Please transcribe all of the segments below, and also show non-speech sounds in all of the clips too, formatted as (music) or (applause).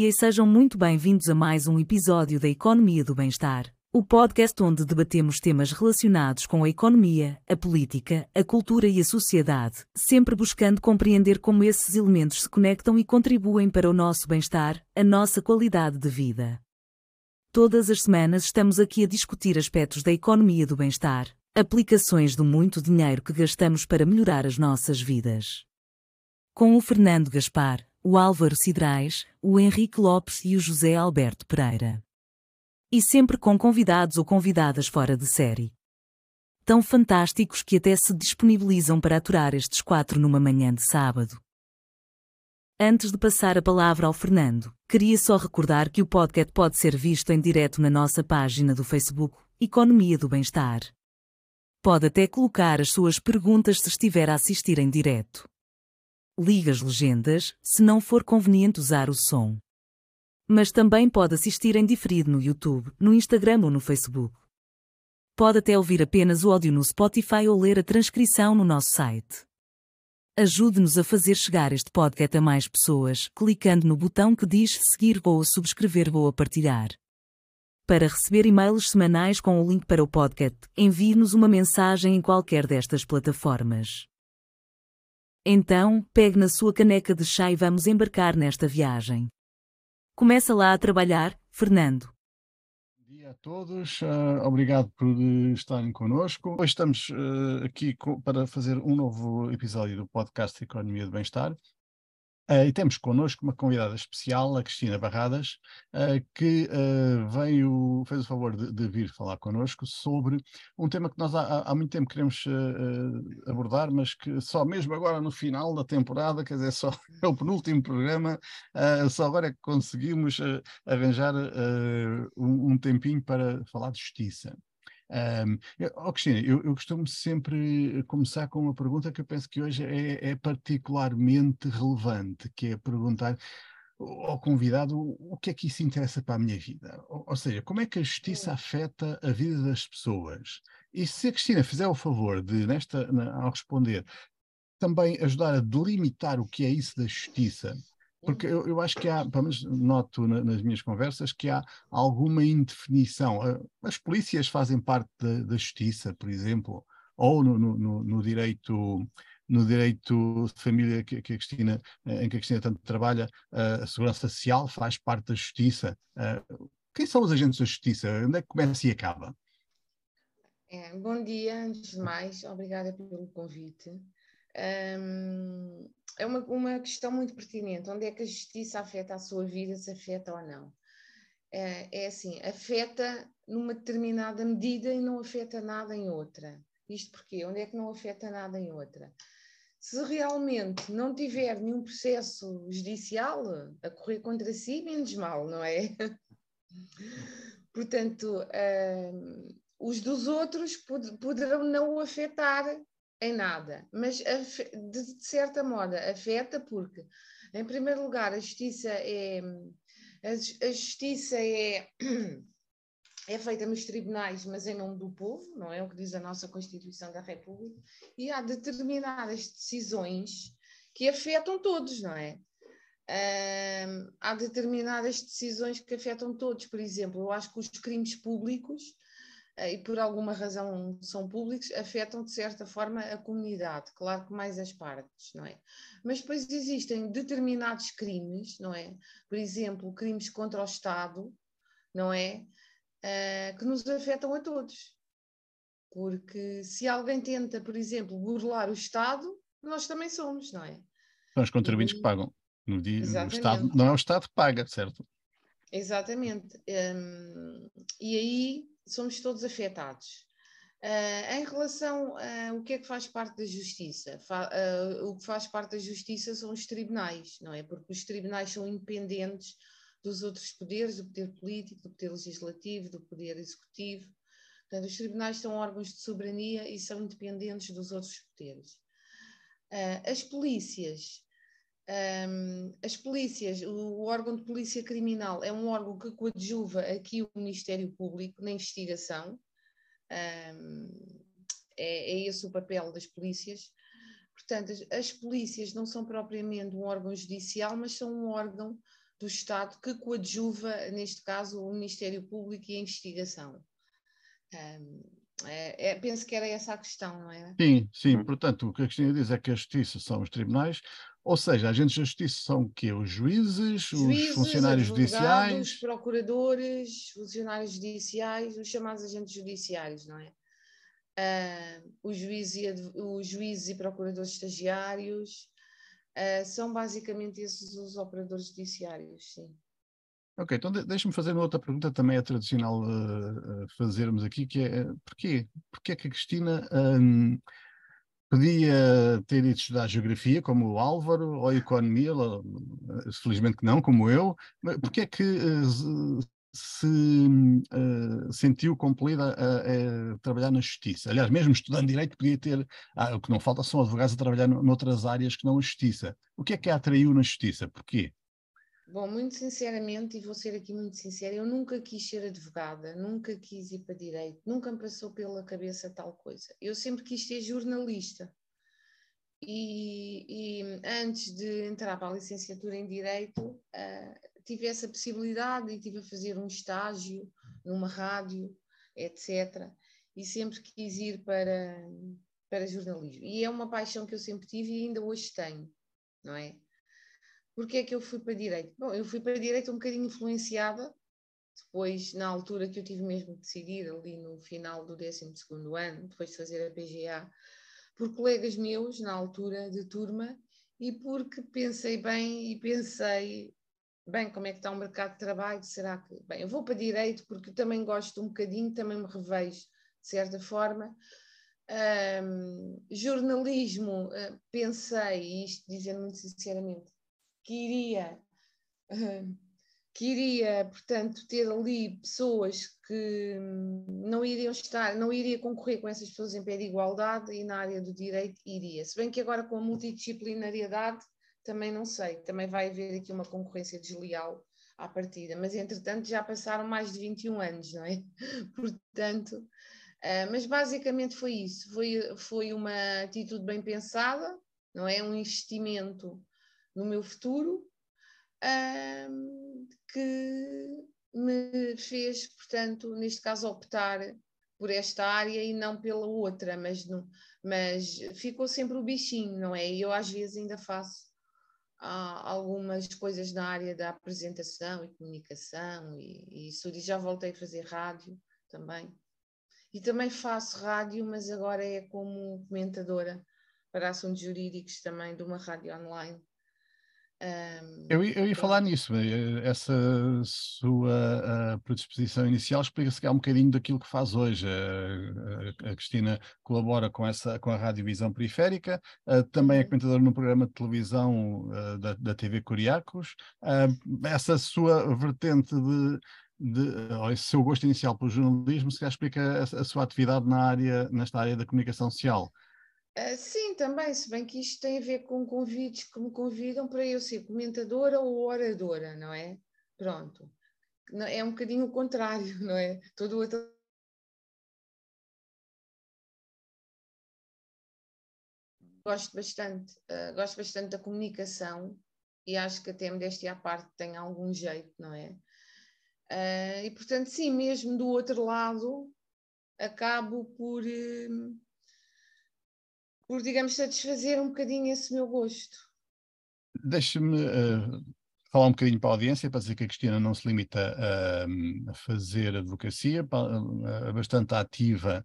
dia e sejam muito bem-vindos a mais um episódio da Economia do Bem-Estar, o podcast onde debatemos temas relacionados com a economia, a política, a cultura e a sociedade, sempre buscando compreender como esses elementos se conectam e contribuem para o nosso bem-estar, a nossa qualidade de vida. Todas as semanas estamos aqui a discutir aspectos da economia do bem-estar, aplicações do muito dinheiro que gastamos para melhorar as nossas vidas. Com o Fernando Gaspar, o Álvaro Cidrais, o Henrique Lopes e o José Alberto Pereira. E sempre com convidados ou convidadas fora de série. Tão fantásticos que até se disponibilizam para aturar estes quatro numa manhã de sábado. Antes de passar a palavra ao Fernando, queria só recordar que o podcast pode ser visto em direto na nossa página do Facebook, Economia do Bem-Estar. Pode até colocar as suas perguntas se estiver a assistir em direto liga as legendas, se não for conveniente usar o som. Mas também pode assistir em diferido no YouTube, no Instagram ou no Facebook. Pode até ouvir apenas o áudio no Spotify ou ler a transcrição no nosso site. Ajude-nos a fazer chegar este podcast a mais pessoas, clicando no botão que diz seguir ou subscrever ou partilhar. Para receber e-mails semanais com o link para o podcast, envie-nos uma mensagem em qualquer destas plataformas. Então, pegue na sua caneca de chá e vamos embarcar nesta viagem. Começa lá a trabalhar, Fernando. Bom dia a todos, uh, obrigado por estarem connosco. Hoje estamos uh, aqui para fazer um novo episódio do podcast Economia do Bem-Estar. Uh, e temos connosco uma convidada especial, a Cristina Barradas, uh, que uh, veio, fez o favor de, de, vir falar connosco sobre um tema que nós há, há muito tempo queremos abordar, mas que só mesmo agora no final da temporada, quer dizer, só (laughs) é o penúltimo programa, só agora é que conseguimos arranjar um, um tempinho para falar de justiça. Um, oh, Cristina, eu, eu, costumo sempre começar com uma pergunta que eu penso que hoje é, é particularmente relevante, que é perguntar ao convidado o que é que isso interessa para a minha vida. Ou, ou seja, como é que a justiça afeta a vida das pessoas? E se a Cristina fizer o favor de, nesta, na, ao responder, também ajudar a delimitar o que é isso da justiça, porque eu, eu acho que há, pelo menos noto na, nas minhas conversas, que há alguma indefinição. Ah, as polícias fazem parte da, da justiça, por exemplo, ou no, no, no, direito no direito de família que, que, a Cristina, em que a Cristina tanto trabalha, a segurança social faz parte da justiça. Ah, quem são os agentes da justiça? Onde é que começa e acaba? É, bom dia, antes de mais, obrigada pelo convite. É uma, uma questão muito pertinente. Onde é que a justiça afeta a sua vida, se afeta ou não? É, é assim, afeta numa determinada medida e não afeta nada em outra. Isto porque onde é que não afeta nada em outra? Se realmente não tiver nenhum processo judicial a correr contra si, menos mal, não é? (laughs) Portanto, um, os dos outros poderão não o afetar em nada, mas de certa moda afeta porque, em primeiro lugar, a justiça é a, justiça é, é feita nos tribunais, mas em nome do povo, não é? O que diz a nossa Constituição da República, e há determinadas decisões que afetam todos, não é? há determinadas decisões que afetam todos, por exemplo, eu acho que os crimes públicos e por alguma razão são públicos, afetam de certa forma a comunidade, claro que mais as partes, não é? Mas depois existem determinados crimes, não é? Por exemplo, crimes contra o Estado, não é? Uh, que nos afetam a todos. Porque se alguém tenta, por exemplo, burlar o Estado, nós também somos, não é? São os contribuintes e... que pagam. No dia, o Estado, não é o Estado que paga, certo? Exatamente. Um, e aí somos todos afetados. Uh, em relação a o que é que faz parte da justiça, Fa uh, o que faz parte da justiça são os tribunais, não é? Porque os tribunais são independentes dos outros poderes, do poder político, do poder legislativo, do poder executivo. Portanto, os tribunais são órgãos de soberania e são independentes dos outros poderes. Uh, as polícias um, as polícias, o, o, órgão de polícia criminal é um órgão que coadjuva aqui o Ministério Público na investigação. Um, é, é, esse o papel das polícias. Portanto, as, as, polícias não são propriamente um órgão judicial, mas são um órgão do Estado que coadjuva, neste caso, o Ministério Público e a investigação. Um, é, é, penso que era essa a questão, não é? Sim, sim. Uhum. Portanto, o que a Cristina diz é que a justiça são os tribunais, ou seja, agentes da justiça são o quê? Os juízes, juízes os funcionários judiciais? Os procuradores, funcionários judiciais, os chamados agentes judiciários, não é? Uh, os, juízes e, os juízes e procuradores estagiários, uh, são basicamente esses os operadores judiciários, sim. Ok, então deixa-me fazer uma outra pergunta, também é tradicional uh, fazermos aqui, que é porquê? Porquê é que a Cristina um, podia ter ido estudar geografia, como o Álvaro, ou economia, felizmente que não, como eu, mas porquê é que uh, se uh, sentiu compelida a, a, trabalhar na justiça? Aliás, mesmo estudando direito, podia ter. Ah, o que não falta são advogados a trabalhar noutras áreas que não a justiça. O que é que a atraiu na justiça? Porquê? Bom, muito sinceramente, e vou ser aqui muito sincera, eu nunca quis ser advogada, nunca quis ir para direito, nunca me passou pela cabeça tal coisa. Eu sempre quis ser jornalista. E, e antes de entrar para a licenciatura em Direito, uh, tive essa possibilidade e tive a fazer um estágio numa rádio, etc. E sempre quis ir para, para jornalismo. E é uma paixão que eu sempre tive e ainda hoje tenho, não é? Porque é que eu fui para direito? Bom, eu fui para direito um bocadinho influenciada, depois, na altura que eu tive mesmo que decidir, ali no final do 12 ano, depois de fazer a PGA, por colegas meus, na altura de turma, e porque pensei bem e pensei, bem, como é que está o mercado de trabalho? Será que, bem, eu vou para direito porque também gosto um bocadinho, também me revejo de certa forma. Um, jornalismo, uh, pensei, isto dizendo muito sinceramente, que iria, que iria, portanto, ter ali pessoas que não iriam estar, não iria concorrer com essas pessoas em pé de igualdade e na área do direito iria. Se bem que agora com a multidisciplinariedade também não sei, também vai haver aqui uma concorrência desleal à partida, mas entretanto já passaram mais de 21 anos, não é? (laughs) Portanto, uh, mas basicamente foi isso, foi, foi uma atitude bem pensada, não é? Um investimento no meu futuro, um, que me fez, portanto, neste caso, optar por esta área e não pela outra, mas, não, mas ficou sempre o bichinho, não é? E eu às vezes ainda faço ah, algumas coisas na área da apresentação e comunicação e, e isso, e já voltei a fazer rádio também. E também faço rádio, mas agora é como comentadora para assuntos jurídicos também de uma rádio online. Um, eu, eu, ia falar nisso, eh, essa sua uh, predisposição inicial explica-se um bocadinho daquilo que faz hoje. Uh, a, Cristina colabora com, essa, com a Radiovisão Periférica, uh, também é uhum. comentadora num programa de televisão da, da TV Curiacos. essa sua vertente de, de, ou esse seu gosto inicial pelo jornalismo, se calhar explica a, a sua atividade na área, nesta área da comunicação social. Uh, sim, também, se bem que isto tem a ver com convites que me convidam para eu ser comentadora ou oradora, não é? Pronto. É um bocadinho o contrário, (laughs) não é? Todo o outro. Gosto bastante, uh, gosto bastante da comunicação e acho que até me deste à parte tem algum jeito, não é? Uh, e portanto, sim, mesmo do outro lado, acabo por. Uh, por, digamos, satisfazer um bocadinho esse meu gosto. Deixe-me uh, falar um bocadinho para a audiência, para dizer que a Cristina não se limita a, a fazer advocacia, é bastante ativa,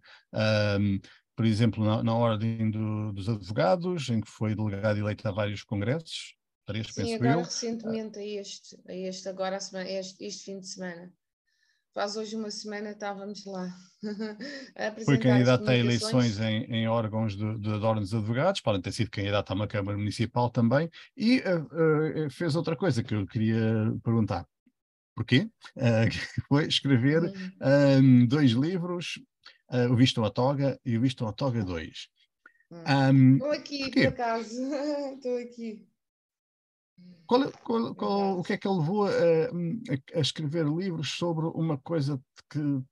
um, por exemplo, na, na Ordem do, dos Advogados, em que foi delegado eleito a vários congressos, três, Sim, agora eu. recentemente a este, a este agora este, este fim de semana faz hoje uma semana estávamos lá. (laughs) Foi candidato a eleições em, em órgãos de, de, de ordens de advogados, podem ter sido candidato a uma Câmara Municipal também, e uh, uh, fez outra coisa que eu queria perguntar. Porquê? Uh, (laughs) foi escrever um, dois livros, O Visto à Toga e O Visto à Toga 2. Um, Estou aqui, porquê? por acaso. (laughs) Estou aqui. Qual, qual, qual, o que é que ele levou a, a, escrever livros sobre uma coisa que uh,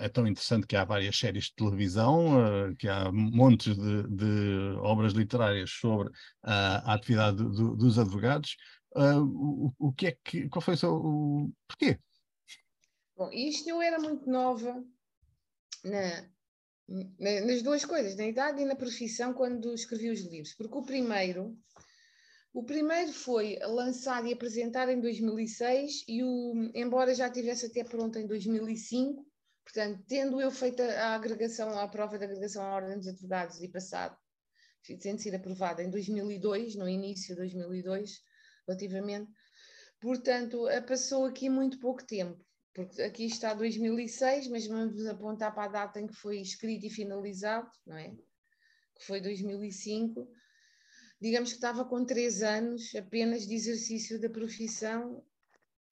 é tão interessante que há várias séries de televisão, uh, que há montes de, de obras literárias sobre uh, a atividade do, dos advogados. uh, o, o que é que, qual foi o seu, o, porquê? Bom, isto eu era muito nova na, nas duas coisas, na idade e na profissão, quando escrevi os livros, porque o primeiro, o primeiro foi lançado e apresentado em 2006 e o, embora já tivesse até pronto em 2005, portanto, tendo eu feito a agregação, a prova de agregação à Ordem dos Advogados e passado, tendo sido aprovada em 2002, no início de 2002, relativamente, portanto, passou aqui muito pouco tempo porque aqui está 2006, mas vamos apontar para a data em que foi escrito e finalizado, não é? Que foi 2005. Digamos que estava com três anos apenas de exercício da profissão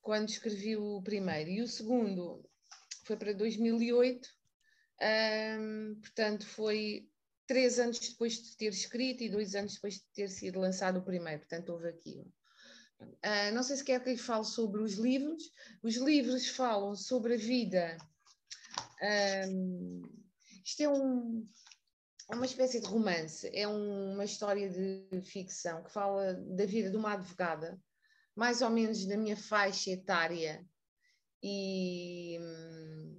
quando escrevi o primeiro. E o segundo foi para 2008, hum, portanto, foi três anos depois de ter escrito e dois anos depois de ter sido lançado o primeiro. Portanto, houve aqui Uh, não sei se quer que eu fale sobre os livros. Os livros falam sobre a vida. Um, isto é um, uma espécie de romance, é um, uma história de ficção que fala da vida de uma advogada, mais ou menos da minha faixa etária e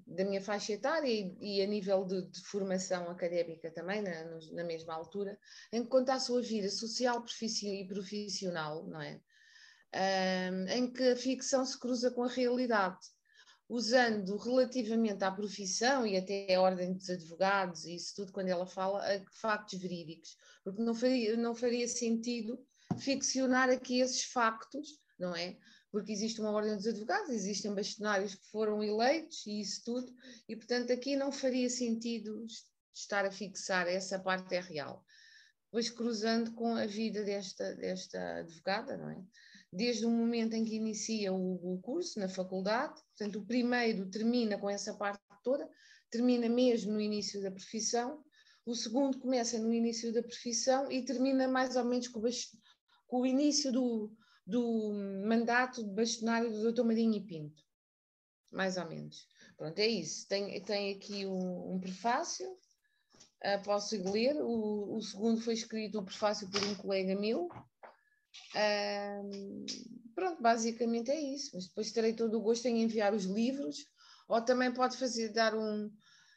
da minha faixa etária e, e a nível de, de, formação académica também, na, na, mesma altura, em que conta a sua vida social e profissional, não é? um, em que a ficção se cruza com a realidade, usando relativamente à profissão e até à ordem dos advogados e isso tudo, quando ela fala, factos verídicos, porque não faria, não faria sentido ficcionar aqui esses factos, não é? Porque existe uma ordem dos advogados, existem bastonários que foram eleitos e isso tudo, e portanto aqui não faria sentido estar a fixar essa parte é real. Pois cruzando com a vida desta, desta advogada, não é? Desde o momento em que inicia o, o, curso na faculdade, portanto, o primeiro termina com essa parte toda, termina mesmo no início da profissão, o segundo começa no início da profissão e termina mais ou menos com o, com o início do, do mandato de bastonário do Dr. Marinho e Pinto, mais ou menos. Pronto, é isso. Tem, tem aqui um, um prefácio, uh, posso ler. O, o segundo foi escrito, o prefácio, por um colega meu, um, pronto, basicamente é isso. Mas depois terei todo o gosto em enviar os livros, ou também pode fazer, dar, um,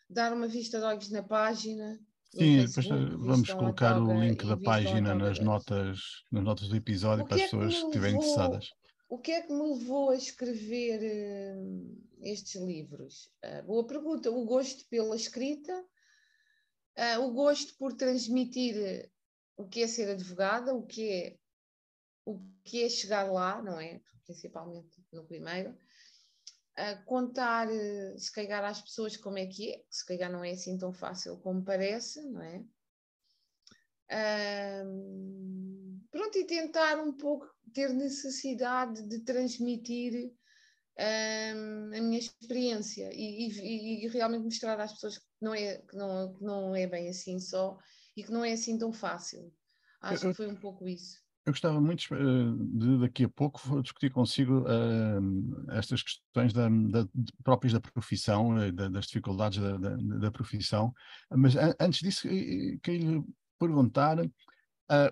dar uma vista de olhos na página. Sim, depois vamos colocar o link da página nas notas, nas notas do episódio para as é pessoas que estiverem interessadas. O que é que me levou a escrever uh, estes livros? Uh, boa pergunta. O gosto pela escrita, uh, o gosto por transmitir o que é ser advogada, o que é o que é chegar lá, não é? Principalmente no primeiro, a contar, eh, se calhar, às pessoas como é que é, que se calhar não é assim tão fácil como parece, não é? Um, pronto, e tentar um pouco ter necessidade de transmitir um, a minha experiência e, e, e, realmente mostrar às pessoas que não, é, que, não, que não é bem assim só e que não é assim tão fácil. Acho que foi um pouco isso. Eu gostava muito eh, de daqui a pouco discutir consigo uh, estas questões da, da, próprias da profissão, eh, da, das dificuldades da, da, profissão, mas an antes disso queria lhe perguntar uh,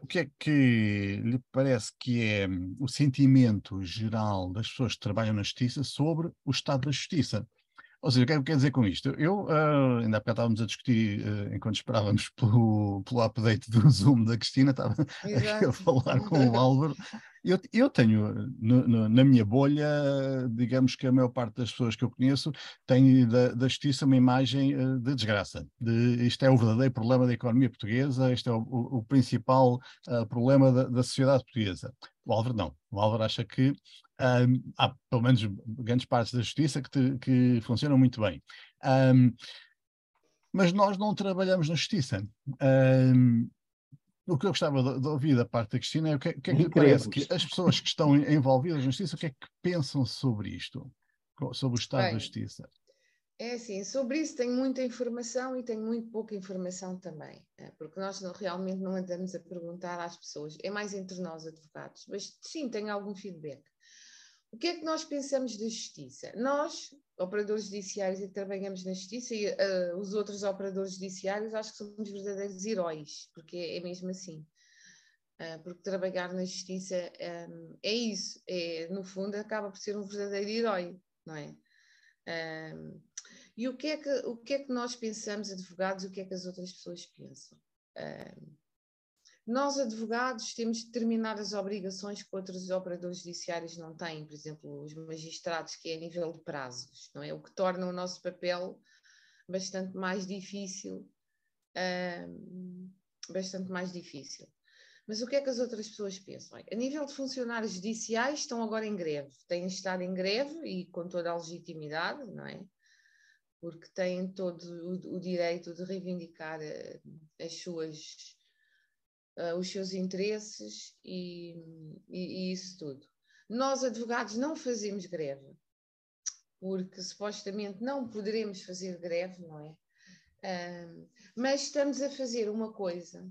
o que é que lhe parece que é um, o sentimento geral das pessoas que trabalham na justiça sobre o estado da justiça. Ou seja, o que é que quer dizer com isto? Eu, uh, ainda há bocado estávamos a discutir, uh, enquanto esperávamos (laughs) pelo, pelo update do Zoom da Cristina, estava aqui a falar com o (laughs) Álvaro. Eu, eu tenho no, no, na minha bolha, digamos que a maior parte das pessoas que eu conheço tem da, da justiça uma imagem uh, de desgraça. De, isto é o verdadeiro problema da economia portuguesa, este é o, o, o principal problema da, da sociedade portuguesa. O Álvaro não. O Álvaro acha que um, há pelo menos grandes partes da justiça que, te, que funcionam muito bem. Um, mas nós não trabalhamos na justiça. Um, o que eu gostava de, de, ouvir da parte da Cristina é o que, que é que lhe parece que as pessoas que estão envolvidas na justiça, o que é que pensam sobre isto, sobre o estado bem, da justiça? É assim, sobre isso tenho muita informação e tenho muito pouca informação também, é, porque nós não, realmente não andamos a perguntar às pessoas, é mais entre nós advogados, mas sim, tenho algum feedback. O que é que nós pensamos da justiça? Nós, operadores judiciários, e trabalhamos na justiça, e uh, os outros operadores judiciários, acho que somos verdadeiros heróis, porque é, é mesmo assim. Uh, porque trabalhar na justiça um, é isso, é, no fundo acaba por ser um verdadeiro herói, não é? Um, e o que é, que, o que é que nós pensamos, advogados, o que é que as outras pessoas pensam? Um, nós, advogados, temos determinadas obrigações que outros operadores judiciários não têm, por exemplo, os magistrados, que é a nível de prazos, não é? O que torna o nosso papel bastante mais difícil, bastante mais difícil. Mas o que é que as outras pessoas pensam? A nível de funcionários judiciais, estão agora em greve. Têm estado em greve e com toda a legitimidade, não é? Porque têm todo o, o direito de reivindicar uh, as suas, uh, os seus interesses e, e, e isso tudo. Nós, advogados, não fazemos greve, porque supostamente não poderemos fazer greve, não é? Uh, mas estamos a fazer uma coisa,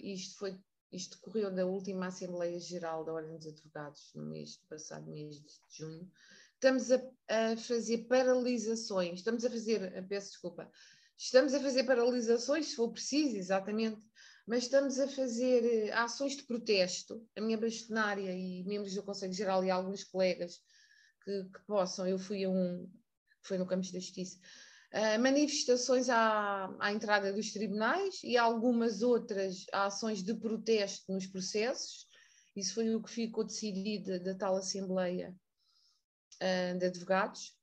isto foi isto decorreu da última Assembleia Geral da Ordem dos Advogados, no mês passado, mês de junho. Estamos a, a fazer paralisações, estamos a fazer, peço desculpa, estamos a fazer paralisações, se for preciso, exatamente, mas estamos a fazer eh, ações de protesto. A minha bastonária e membros do Conselho Geral e alguns colegas que, que possam, eu fui a um, foi no Campos da Justiça, uh, manifestações à, à, entrada dos tribunais e algumas outras ações de protesto nos processos. Isso foi o que ficou decidido da tal Assembleia uh, de Advogados.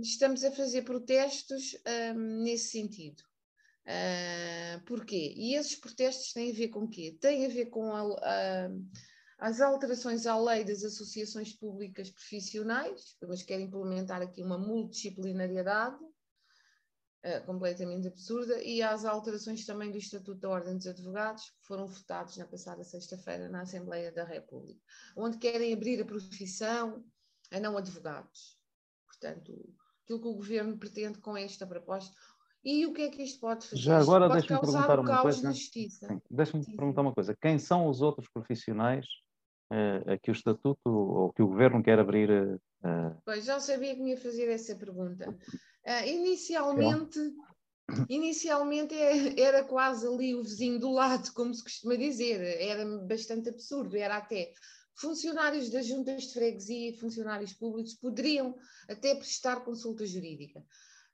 Estamos a fazer protestos nesse sentido. Uh, porquê? E esses protestos têm a ver com o quê? Têm a ver com a, a, as alterações à lei das associações públicas profissionais, mas querem implementar aqui uma multidisciplinariedade uh, completamente absurda, e às alterações também do Estatuto da Ordem dos Advogados, que foram votados na passada sexta-feira na Assembleia da República, onde querem abrir a profissão a não advogados. Portanto, aquilo que o governo pretende com esta proposta. E o que é que isto pode fazer? Já agora deixa-me perguntar uma coisa. Deixa-me perguntar uma coisa. Quem são os outros profissionais uh, que o Estatuto ou que o Governo quer abrir? Uh... Pois, já sabia que me ia fazer essa pergunta. Uh, inicialmente, inicialmente é, era quase ali o vizinho do lado, como se costuma dizer, era bastante absurdo, era até funcionários das juntas de freguesia e funcionários públicos poderiam até prestar consulta jurídica.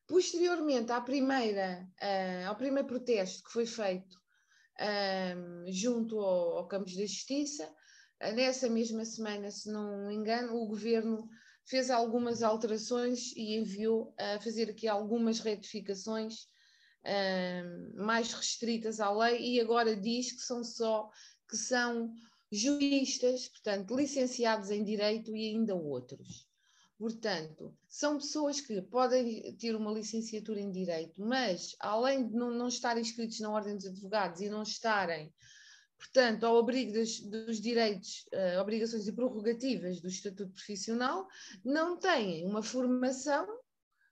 Posteriormente à primeira, uh, ao primeiro protesto que foi feito uh, junto ao, ao Campos da Justiça, nessa mesma semana, se não me engano, o governo fez algumas alterações e enviou a fazer aqui algumas retificações mais restritas à lei e agora diz que são só que são juristas, portanto, licenciados em direito e ainda outros. Portanto, são pessoas que podem ter uma licenciatura em direito, mas além de não, não estarem inscritos na Ordem dos Advogados e não estarem portanto, ao abrigo dos, direitos, uh, obrigações e prerrogativas do Estatuto Profissional, não têm uma formação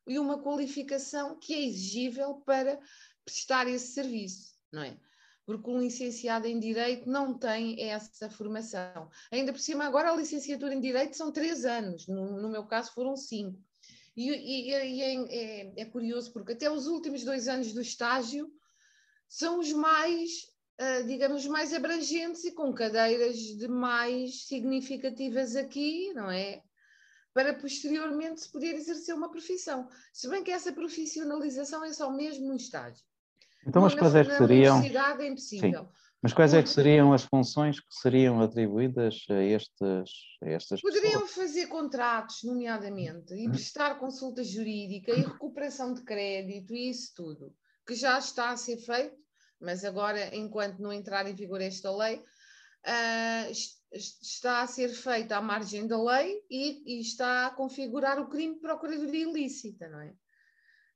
e uma qualificação que é exigível para prestar esse serviço, não é? Porque um licenciado em Direito não tem essa formação. Ainda por cima, agora a licenciatura em Direito são três anos, no, no meu caso foram cinco. E, e, e é, é, é curioso porque até os últimos dois anos do estágio são os mais uh, digamos, mais abrangentes e com cadeiras de mais significativas aqui, não é? Para posteriormente se poder exercer uma profissão. Se bem que essa profissionalização é só mesmo no estágio. Então, mas quais é que seriam. É. Sim. Mas quais é que seriam as funções que seriam atribuídas a, estes, a estas Poderiam pessoas? fazer contratos, nomeadamente, e prestar consulta jurídica e recuperação de crédito e isso tudo, que já está a ser feito mas agora, enquanto não entrar em vigor esta lei, uh, está a ser feita à margem da lei e, e, está a configurar o crime de procuradoria ilícita, não é?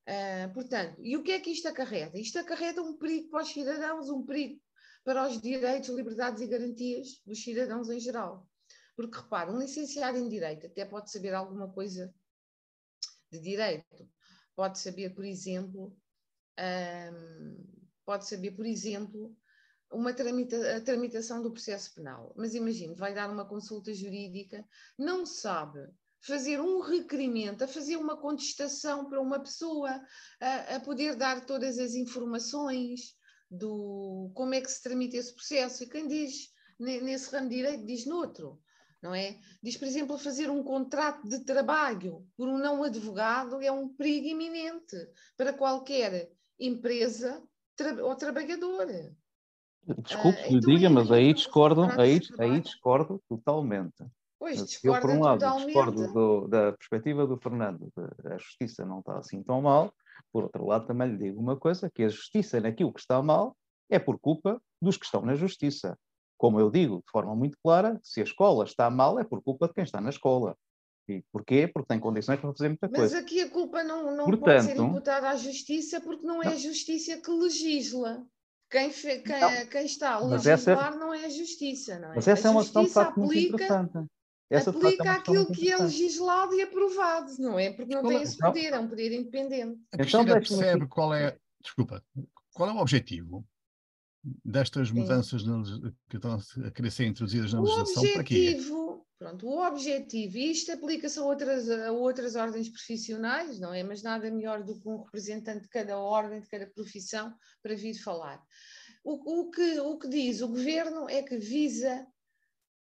Uh, portanto, e o que é que isto acarreta? Isto acarreta um perigo para os cidadãos, um perigo para os direitos, liberdades e garantias dos cidadãos em geral. Porque, repare, um licenciado em Direito até pode saber alguma coisa de Direito. Pode saber, por exemplo, um, pode saber, por exemplo, uma tramita, a tramitação do processo penal. Mas imagine, vai dar uma consulta jurídica, não sabe fazer um requerimento, a fazer uma contestação para uma pessoa, a, a poder dar todas as informações, do como é que se tramita esse processo. E quem diz nesse ramo de direito diz noutro, não é? Diz, por exemplo, fazer um contrato de trabalho por um não advogado é um perigo iminente para qualquer empresa tra ou trabalhador. Desculpe uh, então diga, é mas aí discordo, aí, aí discordo totalmente. Pois, eu, por um lado, totalmente. discordo do, da perspectiva do Fernando, de, a justiça não está assim tão mal, por outro lado, também lhe digo uma coisa, que a justiça naquilo que está mal é por culpa dos que estão na justiça. Como eu digo de forma muito clara, se a escola está mal é por culpa de quem está na escola. E porquê? Porque tem condições para fazer muita coisa. Mas aqui a culpa não, não Portanto, pode ser imputada à justiça porque não é a justiça que legisla. Quem, fe, quem, quem, está a legislar essa, não é a justiça, não é? Mas essa a é uma questão de facto muito interessante. Essa, aplica é aquilo que é legislado e aprovado, não é? Porque não tem esse poder, é um poder independente. A então, percebe qual é, desculpa, qual é o objetivo destas mudanças que estão a querer ser introduzidas na legislação? O objetivo, pronto, o objetivo, e isto aplica-se a outras, a outras ordens profissionais, não é? Mas nada melhor do que um representante de cada ordem, de cada profissão, para vir falar. O, o, que, o que diz o governo é que visa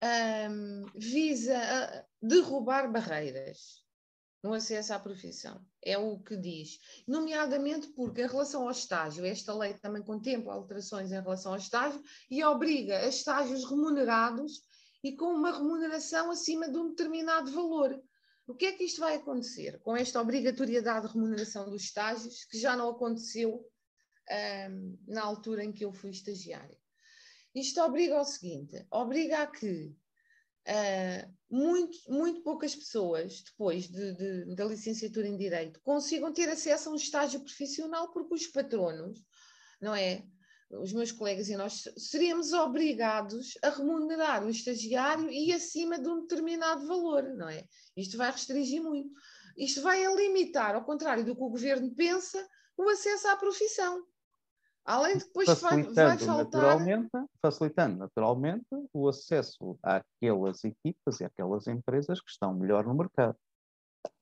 um, visa derrubar barreiras no acesso à profissão. É o que diz. Nomeadamente porque, em relação ao estágio, esta lei também contempla alterações em relação ao estágio e obriga a estágios remunerados e com uma remuneração acima de um determinado valor. O que é que isto vai acontecer com esta obrigatoriedade de remuneração dos estágios, que já não aconteceu na altura em que eu fui estagiária? Isto obriga ao seguinte: obriga a que uh, muito, muito poucas pessoas, depois de, de, da licenciatura em Direito, consigam ter acesso a um estágio profissional, porque os patronos, não é? Os meus colegas e nós seríamos obrigados a remunerar o estagiário e acima de um determinado valor, não é? Isto vai restringir muito. Isto vai limitar, ao contrário do que o governo pensa, o acesso à profissão. Além de depois facilitando vai, vai faltar... Naturalmente, facilitando naturalmente o acesso àquelas equipas e àquelas empresas que estão melhor no mercado.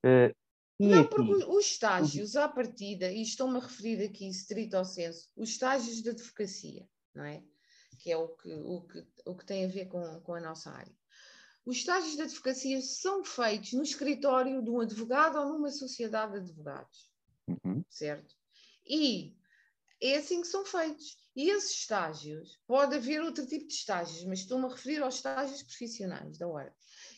Uh, não, aqui... porque os estágios à partida, e estou-me a referir aqui, estrito ao senso, os estágios de advocacia, não é? Que é o que, o que, o que tem a ver com, com a nossa área. Os estágios de advocacia são feitos no escritório de um advogado ou numa sociedade de advogados, uhum. certo? E é assim que são feitos. E esses estágios, pode haver outro tipo de estágios, mas estou-me a referir aos estágios profissionais da hora.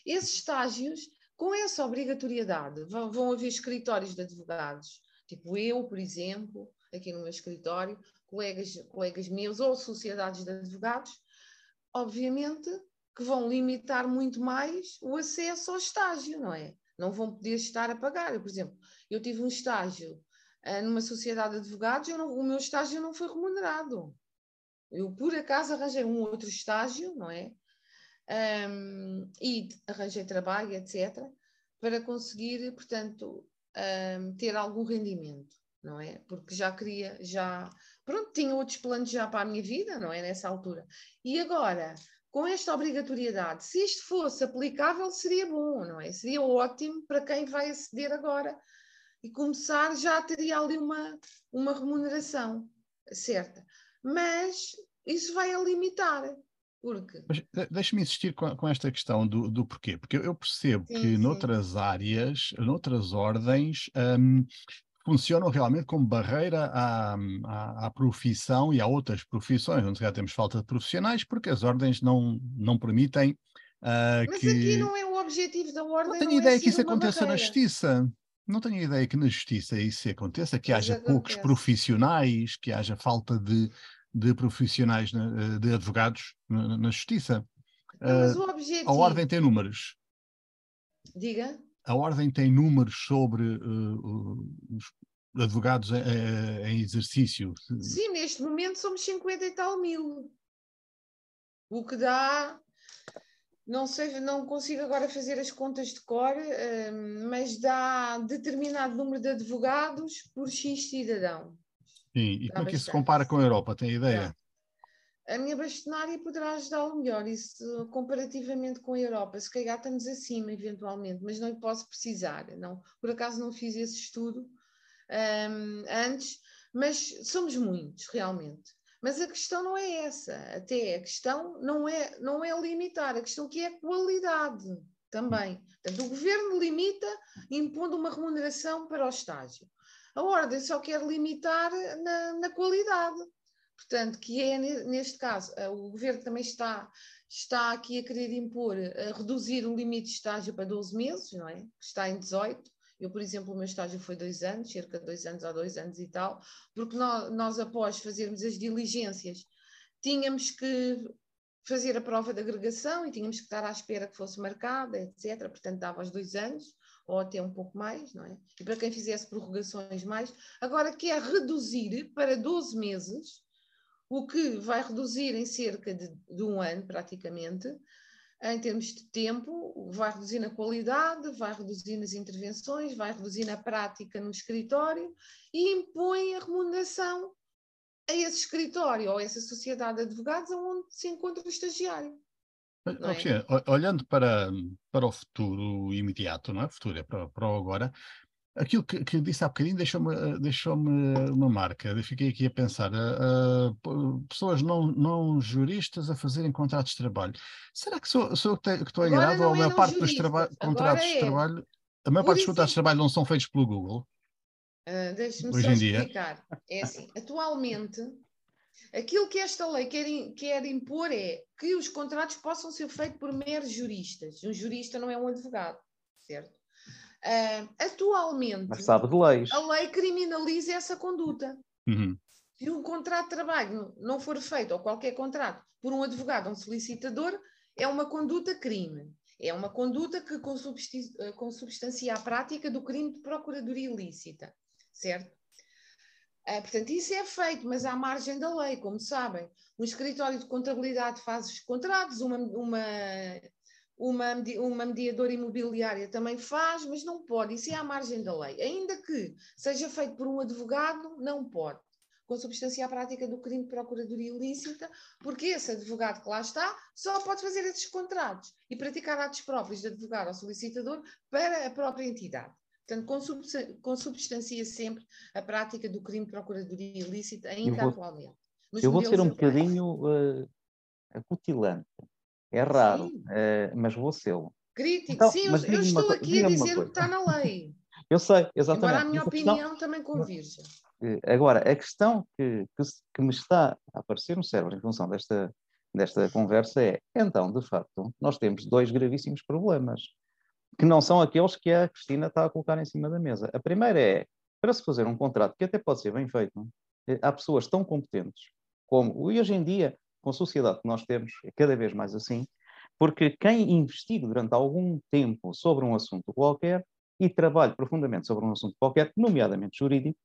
Esses estágios, com essa obrigatoriedade, vão, vão haver escritórios de advogados, tipo eu, por exemplo, aqui no meu escritório, colegas, colegas meus ou sociedades de advogados, obviamente que vão limitar muito mais o acesso ao estágio, não é? Não vão poder estar a pagar. Eu, por exemplo, eu tive um estágio numa sociedade de advogados, não, o meu estágio não foi remunerado. Eu, por acaso, arranjei um outro estágio, não é? Um, e arranjei trabalho, etc., para conseguir, portanto, um, ter algum rendimento, não é? Porque já queria, já. Pronto, tinha outros planos já para a minha vida, não é? Nessa altura. E agora, com esta obrigatoriedade, se isto fosse aplicável, seria bom, não é? Seria ótimo para quem vai aceder agora e começar já teria ali uma, uma remuneração certa. Mas isso vai a limitar. Porque... Deixa-me insistir com, com, esta questão do, do porquê, porque eu percebo sim, que sim. noutras áreas, noutras ordens, um, funcionam realmente como barreira à, à, à, profissão e a outras profissões, onde já temos falta de profissionais, porque as ordens não, não permitem uh, Mas que... aqui não é o objetivo da ordem. Não tenho não é ideia é que isso aconteça barreira. na justiça. Não tenho ideia que na justiça isso aconteça, que haja poucos profissionais, que haja falta de, de profissionais, eh, de advogados na, na justiça. Mas uh, o objetivo... A ordem tem números. Diga. A ordem tem números sobre uh, os advogados em exercício. Sim, neste momento somos 50 e tal mil. O que dá não sei, não consigo agora fazer as contas de cor, hum, mas dá determinado número de advogados por X cidadão. Sim, e dá como é que isso se compara com a Europa? Tem ideia? Dá. A minha bastonária poderá ajudá-lo melhor, isso comparativamente com a Europa. Se calhar estamos acima, eventualmente, mas não lhe posso precisar. Não, por acaso não fiz esse estudo um, antes, mas somos muitos, realmente. Mas a questão não é essa, até a questão não é, não é limitar, a questão que é qualidade também. Portanto, o governo limita impondo uma remuneração para o estágio. A ordem só quer limitar na, na qualidade. Portanto, que é neste caso, o governo também está, está aqui a querer impor, a reduzir o limite de estágio para 12 meses, não é? Que está em 18. Eu, por exemplo, o meu estágio foi dois anos, cerca de dois anos ou dois anos e tal, porque nós, nós após fazermos as diligências, tínhamos que fazer a prova de agregação e tínhamos que estar à espera que fosse marcada, etc. Portanto, dava os dois anos, ou até um pouco mais, não é? E para quem fizesse prorrogações mais, agora quer reduzir para 12 meses, o que vai reduzir em cerca de, de um ano, praticamente, em termos de tempo, vai reduzir na qualidade, vai reduzir nas intervenções, vai reduzir na prática no escritório e impõe a remuneração a esse escritório ou a essa sociedade de advogados onde se encontra o estagiário. É? Olhando para, para o futuro imediato, não é? Futuro é para, para o agora, aquilo que, que disse há bocadinho deixou-me deixou uma marca. Eu fiquei aqui a pensar: uh, uh, pessoas não, não juristas a fazerem contratos de trabalho. Será que sou, sou eu que estou enganado ou a é maior parte dos contratos é. de trabalho, a maior parte dos contratos de trabalho não são feitos pelo Google? Uh, Deixe-me só explicar. É assim, atualmente, aquilo que esta lei quer, quer impor é que os contratos possam ser feitos por meros juristas. Um jurista não é um advogado, certo? Uh, atualmente, Mas sabe de leis. a lei criminaliza essa conduta. Uhum. Se um contrato de trabalho não for feito, ou qualquer contrato, por um advogado ou um solicitador, é uma conduta crime. É uma conduta que consubstancia a prática do crime de procuradoria ilícita certo? Uh, portanto, isso é feito, mas à margem da lei, como sabem. Um escritório de contabilidade faz os contratos, uma, uma, uma, uma mediadora imobiliária também faz, mas não pode, isso é à margem da lei. Ainda que seja feito por um advogado, não pode consubstanciar a prática do crime de procuradoria ilícita, porque esse advogado que lá está só pode fazer esses contratos e praticar atos próprios de advogado ou solicitador para a própria entidade. Portanto, consubstancia sempre a prática do crime de procuradoria ilícita, ainda vou, atualmente. eu vou ser um bocadinho uh, acutilante. É raro, uh, mas vou ser. Crítico, então, sim, eu, eu estou aqui a dizer o que está na lei. (laughs) eu sei, exatamente. Embora a minha opinião questão, também convirja. Eh, agora, a questão que, que, que, me está a aparecer no cérebro em função desta, desta conversa é, então, de facto, nós temos dois gravíssimos problemas que não são aqueles que a Cristina está a colocar em cima da mesa. A primeira é, para se fazer um contrato que até pode ser bem feito, é? há pessoas tão competentes como, e hoje em dia, com a sociedade que nós temos, é cada vez mais assim, porque quem investiga durante algum tempo sobre um assunto qualquer e trabalha profundamente sobre um assunto qualquer, nomeadamente jurídico,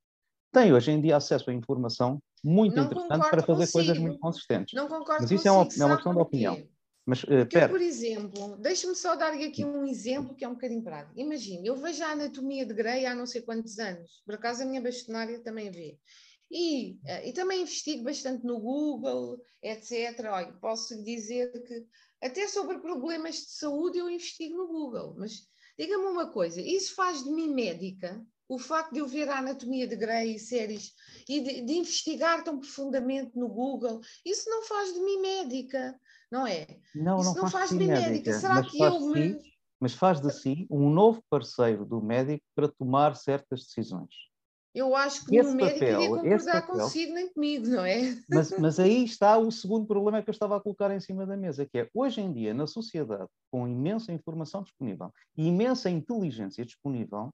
tem hoje em dia acesso a informação muito não interessante para fazer consigo. coisas muito consistentes. Não concordo Mas isso é uma, é uma questão de opinião. Mas, uh, por exemplo, deixa-me só dar-lhe aqui um exemplo que é um bocadinho prático. Imagine, eu vejo a anatomia de Grey há não sei quantos anos. Por acaso a minha bastonária também vê. E, uh, e também investigo bastante no Google, etc. Olha, posso dizer que até sobre problemas de saúde eu investigo no Google. Mas diga-me uma coisa, isso faz de mim médica? O facto de eu ver a anatomia de Grey e séries e de, de investigar tão profundamente no Google, isso não faz de mim médica não é? Não, Isso não, não faz, faz de mim médica. médica. Será que eu me... Mas faz de si um novo parceiro do médico para tomar certas decisões. Eu acho que esse o médico papel, iria concordar papel, consigo nem comigo, não é? Mas, (laughs) mas aí está o segundo problema que eu estava a colocar em cima da mesa, que é hoje em dia, na sociedade, com imensa informação disponível e imensa inteligência disponível,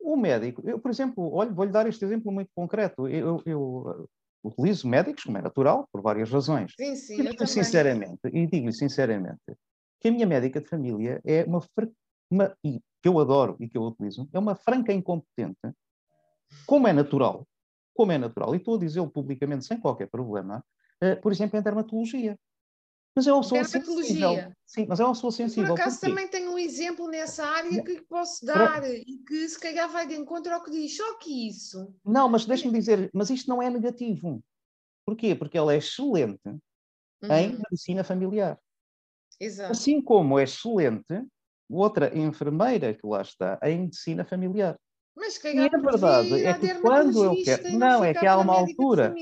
o médico, eu, por exemplo, olha, vou-lhe dar este exemplo muito concreto. Eu, eu, utilizo médicos, como é natural, por várias razões. Sim, sim, eu, digo sinceramente, e digo-lhe sinceramente, que a minha médica de família é uma, uma, e que eu adoro e que eu utilizo, é uma franca incompetente, como é natural, como é natural, e estou a dizê-lo publicamente sem qualquer problema, uh, por exemplo, em dermatologia. Mas é uma pessoa sensível. Sim, mas é uma pessoa sensível. Por acaso também tenho um exemplo nessa área que posso dar Para... e que se calhar vai de encontro ao que diz. Só que isso. Não, mas deixe-me dizer, mas isto não é negativo. Porquê? Porque ela é excelente uhum. em medicina familiar. Exato. Assim como é excelente outra enfermeira que lá está em medicina familiar. Mas e é verdade, é que quando eu quero. Não, é que há uma altura.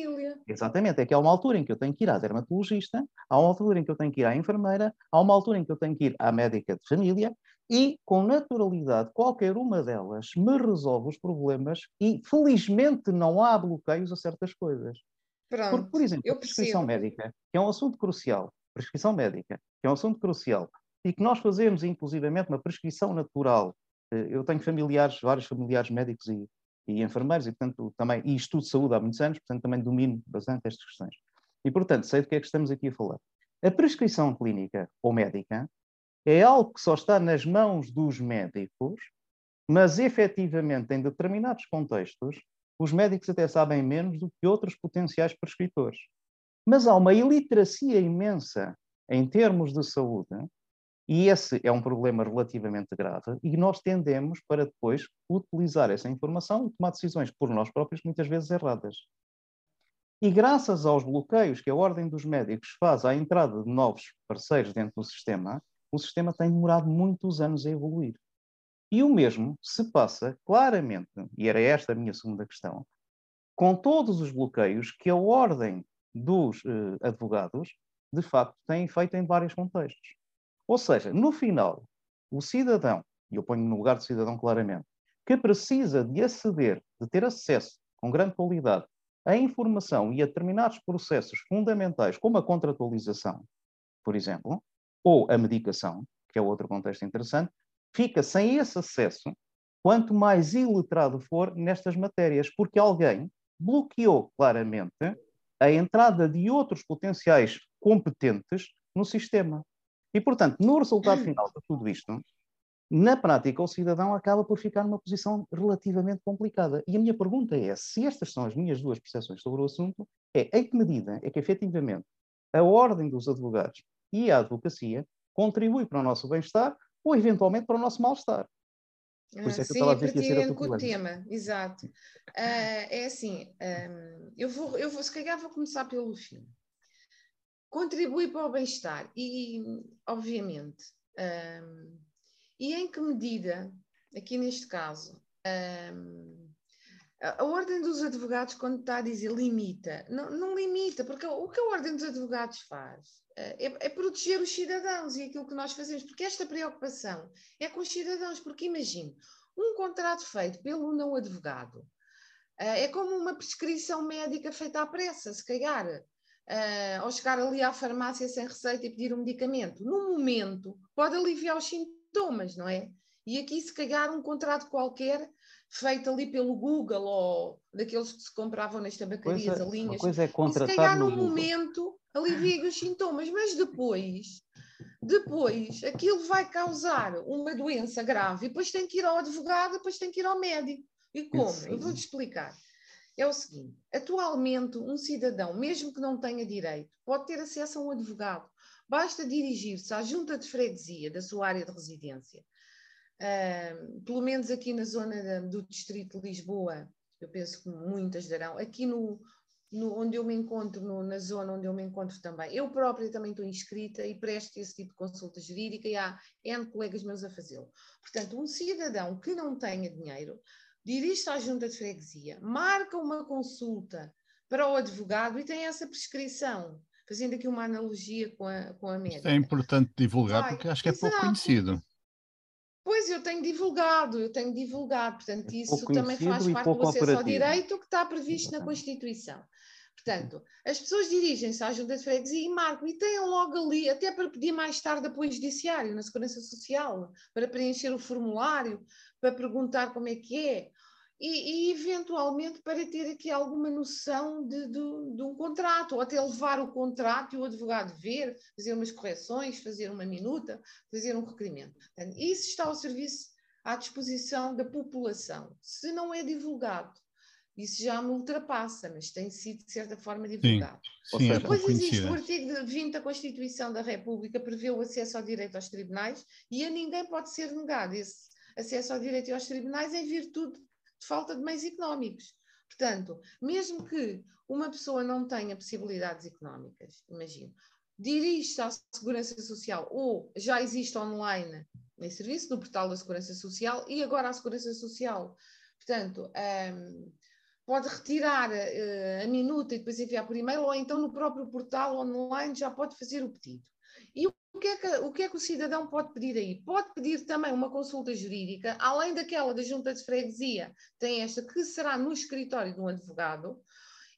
Exatamente, é que há uma altura em que eu tenho que ir à dermatologista, há uma altura em que eu tenho que ir à enfermeira, há uma altura em que eu tenho que ir à médica de família e, com naturalidade, qualquer uma delas me resolve os problemas e, felizmente, não há bloqueios a certas coisas. Pronto, Porque, por exemplo, a prescrição médica, que é um assunto crucial, prescrição médica, que é um assunto crucial, e que nós fazemos, inclusivamente, uma prescrição natural eu tenho familiares, vários familiares médicos e, e enfermeiros, e portanto também, e estudo saúde há muitos anos, portanto também domino bastante estas questões. E portanto, sei do que é que estamos aqui a falar. A prescrição clínica ou médica é algo que só está nas mãos dos médicos, mas efetivamente, em determinados contextos, os médicos até sabem menos do que outros potenciais prescritores. Mas há uma iliteracia imensa em termos de saúde e esse é um problema relativamente grave e nós tendemos para depois utilizar essa informação e tomar decisões por nós próprios, muitas vezes erradas. E graças aos bloqueios que a Ordem dos Médicos faz à entrada de novos parceiros dentro do sistema, o sistema tem demorado muitos anos a evoluir. E o mesmo se passa claramente, e era esta a minha segunda questão, com todos os bloqueios que a Ordem dos eh, Advogados, de facto, tem feito em vários contextos. Ou seja, no final, o cidadão, e eu ponho no lugar do cidadão claramente, que precisa de aceder, de ter acesso com grande qualidade à informação e a determinados processos fundamentais, como a contratualização, por exemplo, ou a medicação, que é outro contexto interessante, fica sem esse acesso quanto mais iletrado for nestas matérias, porque alguém bloqueou claramente a entrada de outros potenciais competentes no sistema. E, portanto, no resultado final de tudo isto, na prática, o cidadão acaba por ficar numa posição relativamente complicada. E a minha pergunta é: se estas são as minhas duas percepções sobre o assunto, é em que medida é que efetivamente a ordem dos advogados e a advocacia contribui para o nosso bem-estar ou eventualmente para o nosso mal-estar? Por isso é que Sim, eu estava a dizer que ia ser com o tema, exato. Uh, é assim, um, eu, vou, eu vou, se calhar vou começar pelo fim contribui para o bem-estar e, obviamente, um, e em que medida, aqui neste caso, um, a, Ordem dos Advogados, quando está a dizer limita, não, não limita, porque o que a Ordem dos Advogados faz uh, é, é, proteger os cidadãos e aquilo que nós fazemos, porque esta preocupação é com os cidadãos, porque imagine, um contrato feito pelo não advogado uh, é como uma prescrição médica feita à pressa, se calhar uh, ao chegar ali à farmácia sem receita e pedir um medicamento, no momento pode aliviar os sintomas, não é? E aqui, se calhar, um contrato qualquer feito ali pelo Google ou daqueles que se compravam nas tabacarias coisa, a linhas. Uma coisa é contratar se calhar, no, no momento, alivia os sintomas, mas depois, depois, aquilo vai causar uma doença grave e depois tem que ir ao advogado, depois tem que ir ao médico. E como? Eu vou-te explicar é o seguinte: atualmente, um cidadão, mesmo que não tenha direito, pode ter acesso a um advogado. Basta dirigir-se à junta de freguesia da sua área de residência. Uh, pelo menos aqui na zona do distrito de Lisboa, eu penso que muitas darão. Aqui no, no, onde eu me encontro, no, na zona onde eu me encontro também. Eu própria também estou inscrita e presto esse tipo de consulta jurídica e há N colegas meus a fazê-lo. Portanto, um cidadão que não tenha dinheiro dirige-se à junta de freguesia, marca uma consulta para o advogado e tem essa prescrição. Fazendo aqui uma analogia com a, com a médica. é importante divulgar Vai, porque acho que é pouco conhecido. Pois, eu tenho divulgado, eu tenho divulgado, portanto, é isso também faz parte do acesso ao direito que está previsto na Constituição. Portanto, as pessoas dirigem-se à junta de freguesia e marcam e têm logo ali, até para pedir mais tarde apoio judiciário na Segurança Social, para preencher o formulário, para perguntar como é que é. E, e eventualmente para ter aqui alguma noção de, de, de, um contrato, ou até levar o contrato e o advogado ver, fazer umas correções, fazer uma minuta, fazer um requerimento. Portanto, isso está ao serviço, à disposição da população. Se não é divulgado, isso já me ultrapassa, mas tem sido de certa forma divulgado. Sim, sim, é Depois existe o artigo 20 da Constituição da República, prevê o acesso ao direito aos tribunais e a ninguém pode ser negado esse acesso ao direito aos tribunais em virtude de falta de meios económicos. Portanto, mesmo que uma pessoa não tenha possibilidades económicas, imagino, dirige-se à Segurança Social ou já existe online em serviço no portal da Segurança Social e agora a Segurança Social Portanto, um, pode retirar uh, a minuta e depois enviar por e-mail, ou então no próprio portal online já pode fazer o pedido. O que, é que, o que é que o cidadão pode pedir aí? Pode pedir também uma consulta jurídica, além daquela da junta de freguesia, tem esta que será no escritório de um advogado,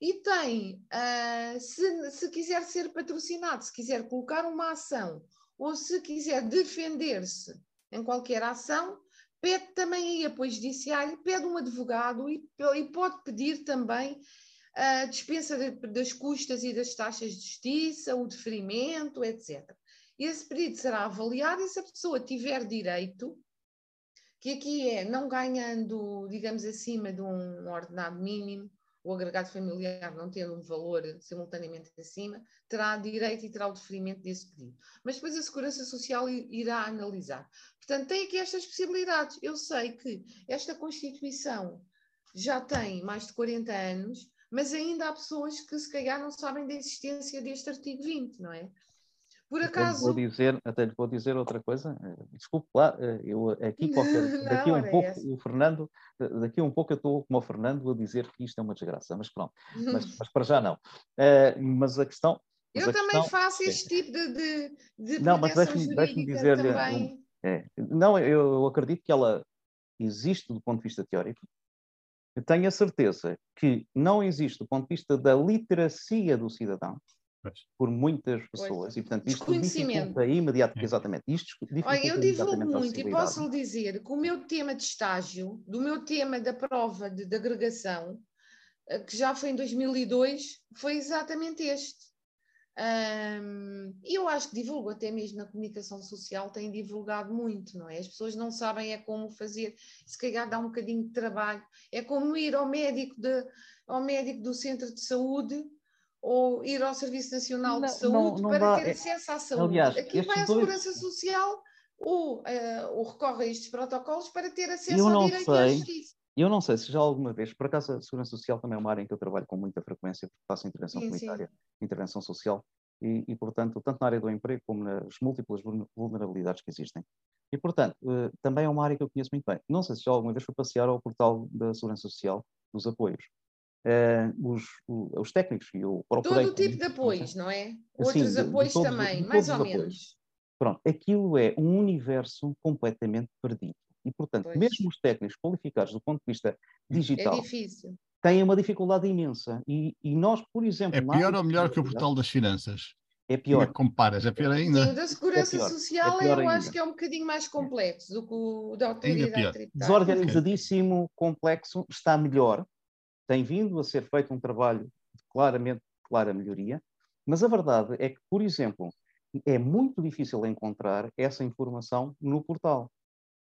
e tem, uh, se, se quiser ser patrocinado, se quiser colocar uma ação, ou se quiser defender-se em qualquer ação, pede também aí apoio judiciário, pede um advogado e, e pode pedir também a dispensa de, das custas e das taxas de justiça, o deferimento, etc. Esse pedido será avaliado e se a pessoa tiver direito, que aqui é não ganhando, digamos, acima de um ordenado mínimo, o agregado familiar não tendo um valor simultaneamente acima, terá direito e terá o deferimento desse pedido. Mas depois a Segurança Social irá analisar. Portanto, tem aqui estas possibilidades. Eu sei que esta Constituição já tem mais de 40 anos, mas ainda há pessoas que se calhar não sabem da existência deste artigo 20, não é? Por acaso. Vou dizer, até lhe vou dizer outra coisa. Eh, desculpe lá, eh, eu aqui qualquer, (laughs) daqui um pouco essa. o Fernando, eh, daqui um pouco eu estou como o Fernando a dizer que isto é uma desgraça, mas pronto, mas, (laughs) mas para já não. Uh, mas a questão. Mas eu a também questão, faço este tipo de, de, de não, mas deixe-me deixe dizer-lhe. Um, é, não, eu, eu acredito que ela existe do ponto de vista teórico. Tenho a certeza que não existe do ponto de vista da literacia do cidadão por muitas pessoas. Pois. E, portanto, isto dificulta imediatamente, é. exatamente. Isto Olha, eu divulgo muito e posso lhe dizer que o meu tema de estágio, do meu tema da prova de, de agregação, eh, que já foi em 2002, foi exatamente este. Um, e eu acho que divulgo até mesmo na comunicação social, tem divulgado muito, não é? As pessoas não sabem é como fazer, se calhar dá um bocadinho de trabalho, é como ir ao médico, de, ao médico do centro de saúde ou ir ao Serviço Nacional não, de Saúde não, não para dá. ter acesso à saúde. Aliás, Aqui vai a Segurança dois... Social ou, uh, ou recorre a estes protocolos para ter acesso eu ao direito sei. à justiça. Eu não sei se já alguma vez, por acaso a Segurança Social também é uma área em que eu trabalho com muita frequência, porque faço intervenção sim, comunitária, sim. intervenção social, e, e, portanto, tanto na área do emprego como nas múltiplas vulnerabilidades que existem. E, portanto, uh, também é uma área que eu conheço muito bem. Não sei se já alguma vez foi passear ao portal da Segurança Social, dos apoios uh, os, os, técnicos e o Todo o tipo de apoios, não é? Assim, Outros apoios de, de também, de mais ou apoios. menos. Pronto, aquilo é um universo completamente perdido. E, portanto, pois. mesmo os técnicos qualificados do ponto de vista digital é têm uma dificuldade imensa. E, e nós, por exemplo. É pior ou melhor que o portal das finanças? É pior. Como é que comparas? É pior ainda? Sim, o da Segurança é Social é eu ainda. acho que é um bocadinho mais complexo do que o da Autoridade Tributária. Desorganizadíssimo, complexo, está melhor, tem vindo a ser feito um trabalho de claramente clara melhoria, mas a verdade é que, por exemplo, é muito difícil encontrar essa informação no portal.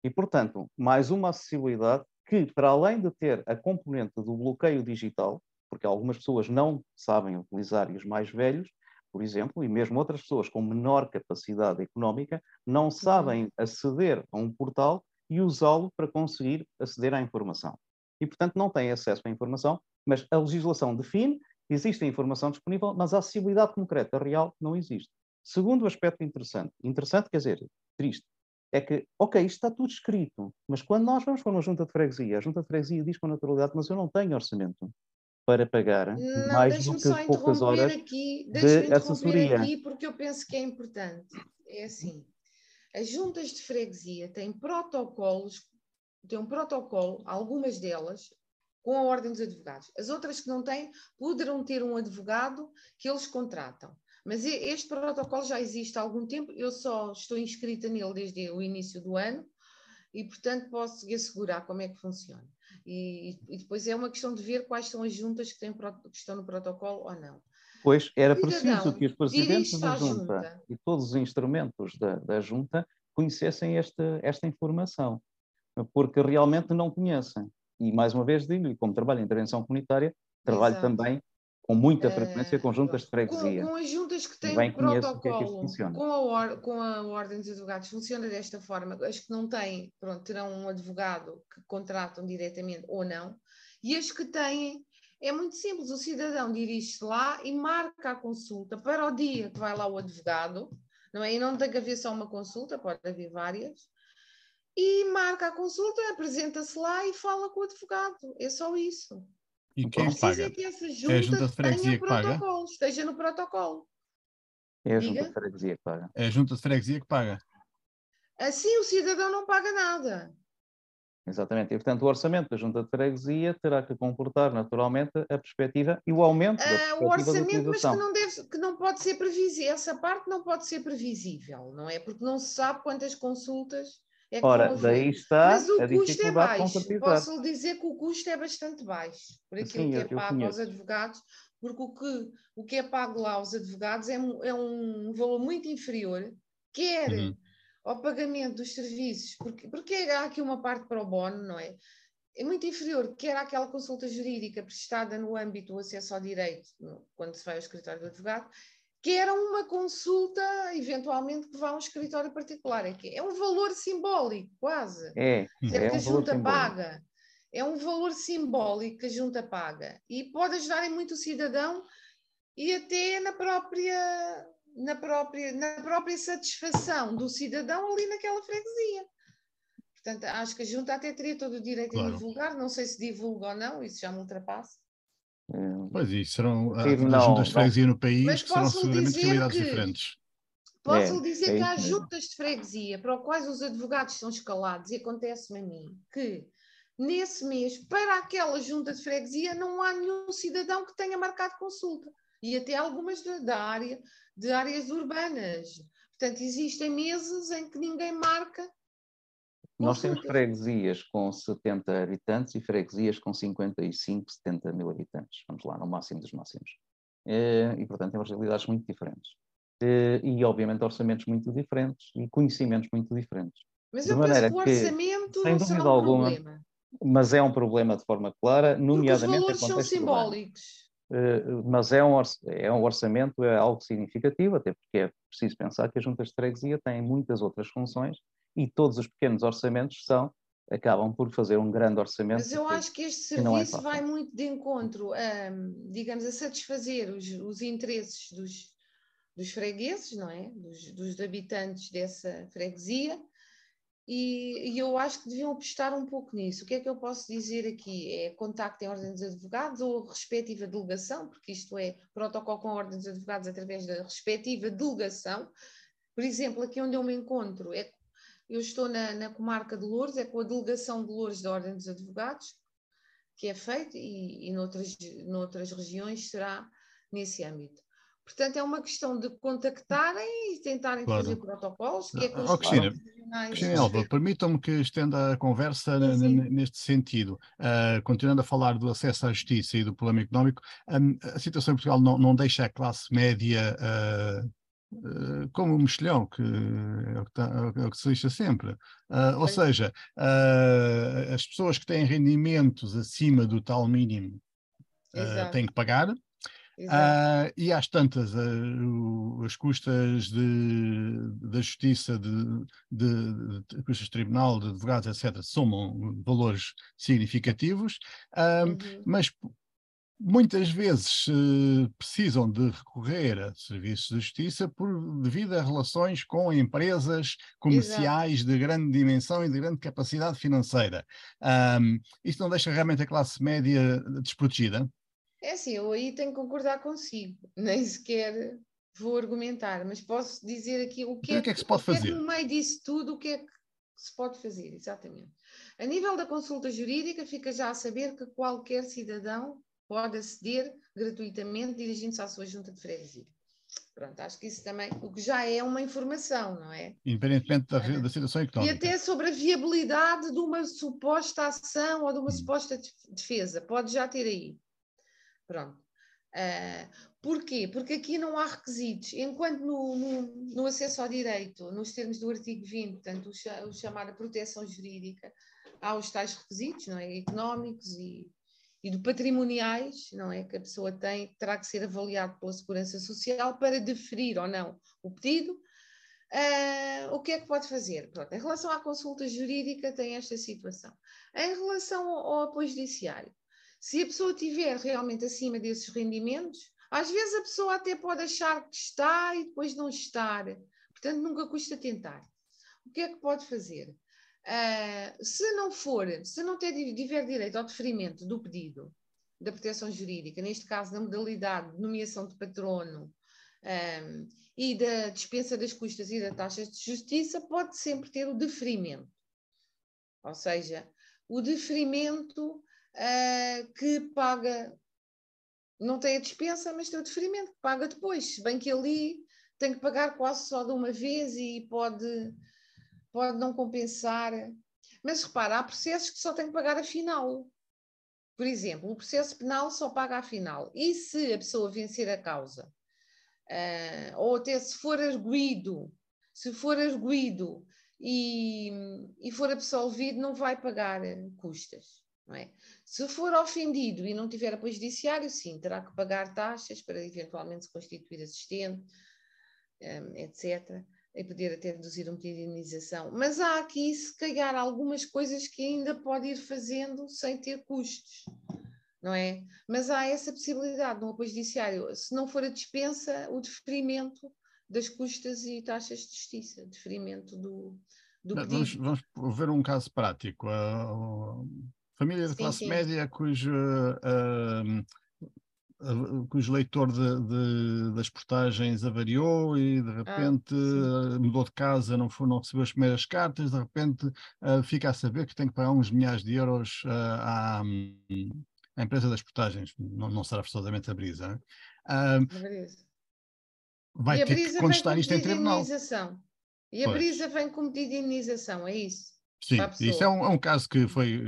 E, portanto, mais uma acessibilidade que, para além de ter a componente do bloqueio digital, porque algumas pessoas não sabem utilizar e os mais velhos, por exemplo, e mesmo outras pessoas com menor capacidade económica, não sabem aceder a um portal e usá-lo para conseguir aceder à informação e, portanto, não têm acesso à informação, mas a legislação define, existe a informação disponível, mas a acessibilidade concreta, real, não existe. Segundo aspecto interessante, interessante quer dizer, triste, é que, ok, isto está tudo escrito, mas quando nós vamos para uma junta de freguesia, a junta de freguesia diz com naturalidade, mas eu não tenho orçamento para pagar não, mais do que poucas horas aqui, de assessoria. aqui porque eu penso que é importante. É assim, as juntas de freguesia têm protocolos tem um protocolo, algumas delas, com a Ordem dos Advogados. As outras que não têm, poderão ter um advogado que eles contratam. Mas este protocolo já existe há algum tempo, eu só estou inscrita nele desde o início do ano e, portanto, posso assegurar como é que funciona. E, e depois é uma questão de ver quais são as juntas que, têm, que estão no protocolo ou não. Pois era preciso que os presidentes da junta, junta, e todos os instrumentos da, da junta conhecessem esta, esta informação porque realmente não conhecem. E, mais uma vez, digo, e como trabalho em intervenção comunitária, trabalho Exato. também com muita frequência com juntas de freguesia. Com, com as juntas que têm Bem protocolo, que é que com, a or, com a Ordem dos Advogados, funciona desta forma. As que não têm, pronto, terão um advogado que contratam diretamente ou não. E as que têm, é muito simples, o cidadão dirige-se lá e marca a consulta para o dia que vai lá o advogado, não é? E não tem que haver só uma consulta, pode haver várias e marca a consulta, apresenta-se lá e fala com o advogado. É só isso. E quem Precisa paga? é que essa junta, É a junta de freguesia que paga? protocolo, esteja no protocolo. É a Diga. junta de freguesia que paga. É a junta de freguesia que paga. Assim o cidadão não paga nada. Exatamente. E, portanto, o orçamento da junta de freguesia terá que comportar naturalmente a perspectiva e o aumento da perspectiva o da orçamento, mas que não, deve, que não pode ser previsível. Essa parte não pode ser previsível, não é? Porque não se sabe quantas consultas é que Ora, haver. daí está Mas o a custo é dificuldade de baixo. Posso lhe dizer que o custo é bastante baixo por aquilo Sim, que é eu pago aos advogados, porque o que, o que é pago lá aos advogados é, um- é um valor muito inferior, quer Uhum. ao pagamento dos serviços, porque, porque há aqui uma parte para o bono, não é? É muito inferior, quer àquela consulta jurídica prestada no âmbito do acesso ao direito, quando se vai ao escritório do advogado, quer a uma consulta, eventualmente, que vá a um escritório particular. É, que é um valor simbólico, quase. É, Sempre é que um a junta simbólico. paga. É um valor simbólico que a junta paga. E pode ajudar em muito o cidadão e até na própria, na própria, na própria satisfação do cidadão ali naquela freguesia. Portanto, acho que a junta até teria todo o direito Claro. em divulgar. Não sei se divulga ou não, isso já me ultrapassa. É, Pois isso, serão as juntas de freguesia no país Mas que serão posso lhe seguramente dizer realidades que- diferentes. Posso É, lhe dizer é que há juntas de freguesia para os quais os advogados são escalados, e acontece-me a mim, que nesse mês, para aquela junta de freguesia, não há nenhum cidadão que tenha marcado consulta. E até algumas da, da área, de áreas urbanas. Portanto, existem meses em que ninguém marca. Nós temos freguesias com 70 habitantes e freguesias com 55, 70 mil habitantes. Vamos lá, no máximo dos máximos. Eh, E, portanto, temos realidades muito diferentes. Eh, E, obviamente, orçamentos muito diferentes e conhecimentos muito diferentes. Mas De eu maneira penso que o que, orçamento sem será dúvida um alguma, problema. Mas é um problema de forma clara, Porque os nomeadamente valores são simbólicos. Eh, mas é um, é um orçamento, é algo significativo, até porque é preciso pensar que as juntas de freguesia têm muitas outras funções e todos os pequenos orçamentos são, acabam por fazer um grande orçamento. Mas eu acho que este é serviço fácil. vai muito de encontro, a, digamos, a satisfazer os, os interesses dos, dos fregueses, não é? Dos, dos habitantes dessa freguesia, e, e eu acho que deviam apostar um pouco nisso. O que é que eu posso dizer aqui? É contactem Ordem dos Advogados ou respectiva delegação, porque isto é protocolo com Ordem dos Advogados através da respectiva delegação. Por exemplo, aqui onde eu me encontro, é, eu estou na, na comarca de Louros, é com a delegação de Louros da Ordem dos Advogados, que é feito, e, e noutras, noutras regiões será nesse âmbito. Portanto, é uma questão de contactarem e tentarem Claro. fazer protocolos, que é com Ó, os Cristina, regionais Cristina respectivos. permitam-me que estenda a conversa Sim, sim. neste sentido. Ah, continuando a falar do acesso à justiça e do problema económico, hum, a situação em Portugal não, não deixa a classe média ah, ah, como um mexilhão, que é o que, tá- é o que se deixa sempre. Ah, ou seja, ah, as pessoas que têm rendimentos acima do tal mínimo ah, têm que pagar, Exato. ah, e às tantas, o- as custas de, da justiça, de, de, de custas de tribunal, de advogados, etc., somam valores significativos, ah, Uhum. mas muitas vezes eh, precisam de recorrer a serviços de justiça por, devido a relações com empresas comerciais de grande dimensão e de grande capacidade financeira. Ahm, isto não deixa realmente a classe média desprotegida? É assim, eu aí tenho que concordar consigo, (laughs) nem sequer vou argumentar, mas posso dizer aqui o que, Então, o que é que se pode é fazer? no meio disso tudo, o que é que se pode fazer, exatamente. A nível da consulta jurídica, fica já a saber que qualquer cidadão pode aceder gratuitamente dirigindo-se à sua junta de freguesia. Pronto, acho que isso também, o que já é uma informação, não é? Independentemente da, da situação E económica. até sobre a viabilidade de uma suposta ação ou de uma Hum. suposta def- defesa. Pode já ter aí. Pronto. Ah, porquê? Porque aqui não há requisitos. Enquanto no, no, no acesso ao direito, nos termos do artigo 20, portanto, o, o chamado proteção jurídica, há os tais requisitos, não é? Económicos e, e de patrimoniais, não é? Que a pessoa tem, terá que ser avaliado pela Segurança Social para deferir ou não o pedido. Ah, o que é que pode fazer? Pronto, em relação à consulta jurídica, tem esta situação. Em relação ao, ao apoio judiciário, se a pessoa estiver realmente acima desses rendimentos, às vezes a pessoa até pode achar que está e depois não estar. Portanto, nunca custa tentar. O que é que pode fazer? Uh, se não for, se não tiver direito ao deferimento do pedido da proteção jurídica, neste caso da modalidade de nomeação de patrono um, e da dispensa das custas e das taxas de justiça, pode sempre ter o deferimento. Ou seja, o deferimento uh, que paga, não tem a dispensa, mas tem o deferimento que paga depois, se bem que ali tem que pagar quase só de uma vez e pode pode não compensar. Mas repara, há processos que só tem que pagar a final. Por exemplo, o processo penal só paga a final. E se a pessoa vencer a causa, uh, ou até se for arguído, se for arguído e, e for absolvido, não vai pagar custas. É? Se for ofendido e não tiver apoio judiciário, sim, terá que pagar taxas para eventualmente se constituir assistente, um, etc e poder até reduzir um pedido de indenização. Mas há aqui, se calhar, algumas coisas que ainda pode ir fazendo sem ter custos, não é? Mas há essa possibilidade no apoio judiciário, se não for a dispensa, o deferimento das custas e taxas de justiça, deferimento do, do vamos, vamos, ver um caso prático. A, família de sim, classe sim. média cujo uh, cujo leitor de, de, das portagens avariou e de ah, repente ah, mudou de casa, não, foi, não recebeu as primeiras cartas, de repente uh, fica a saber que tem que pagar uns milhares de euros uh, à, à, empresa das portagens, não, não será forçosamente a Brisa. Uh, vai ter que contestar isto em tribunal. E a pois. Brisa vem com pedido de indenização, é isso? Sim, isso é um, é um caso que foi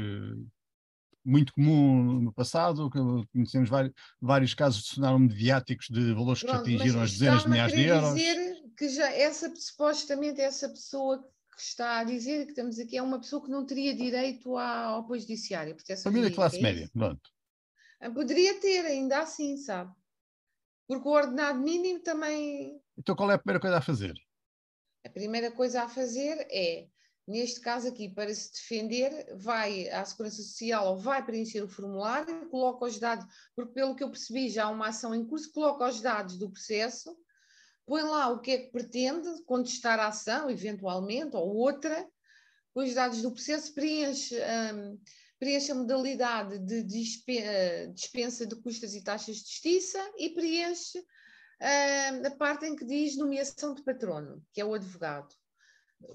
muito comum no passado, conhecemos vários, vários casos que se tornaram mediáticos de valores Pronto, que atingiram as dezenas de milhares de euros. dizer que já essa, supostamente essa pessoa que está a dizer que estamos aqui é uma pessoa que não teria direito ao apoio judiciário. Família de classe é média, pronto. Ah, poderia ter, ainda assim, sabe? Porque o ordenado mínimo também. Então qual é a primeira coisa a fazer? A primeira coisa a fazer é Neste caso aqui, para se defender, vai à Segurança Social ou vai preencher o formulário, coloca os dados, porque pelo que eu percebi já há uma ação em curso, coloca os dados do processo, põe lá o que é que pretende, contestar a ação, eventualmente, ou outra, põe os dados do processo, preenche, um, preenche a modalidade de dispensa de custas e taxas de justiça e preenche um, a parte em que diz nomeação de patrono, que é o advogado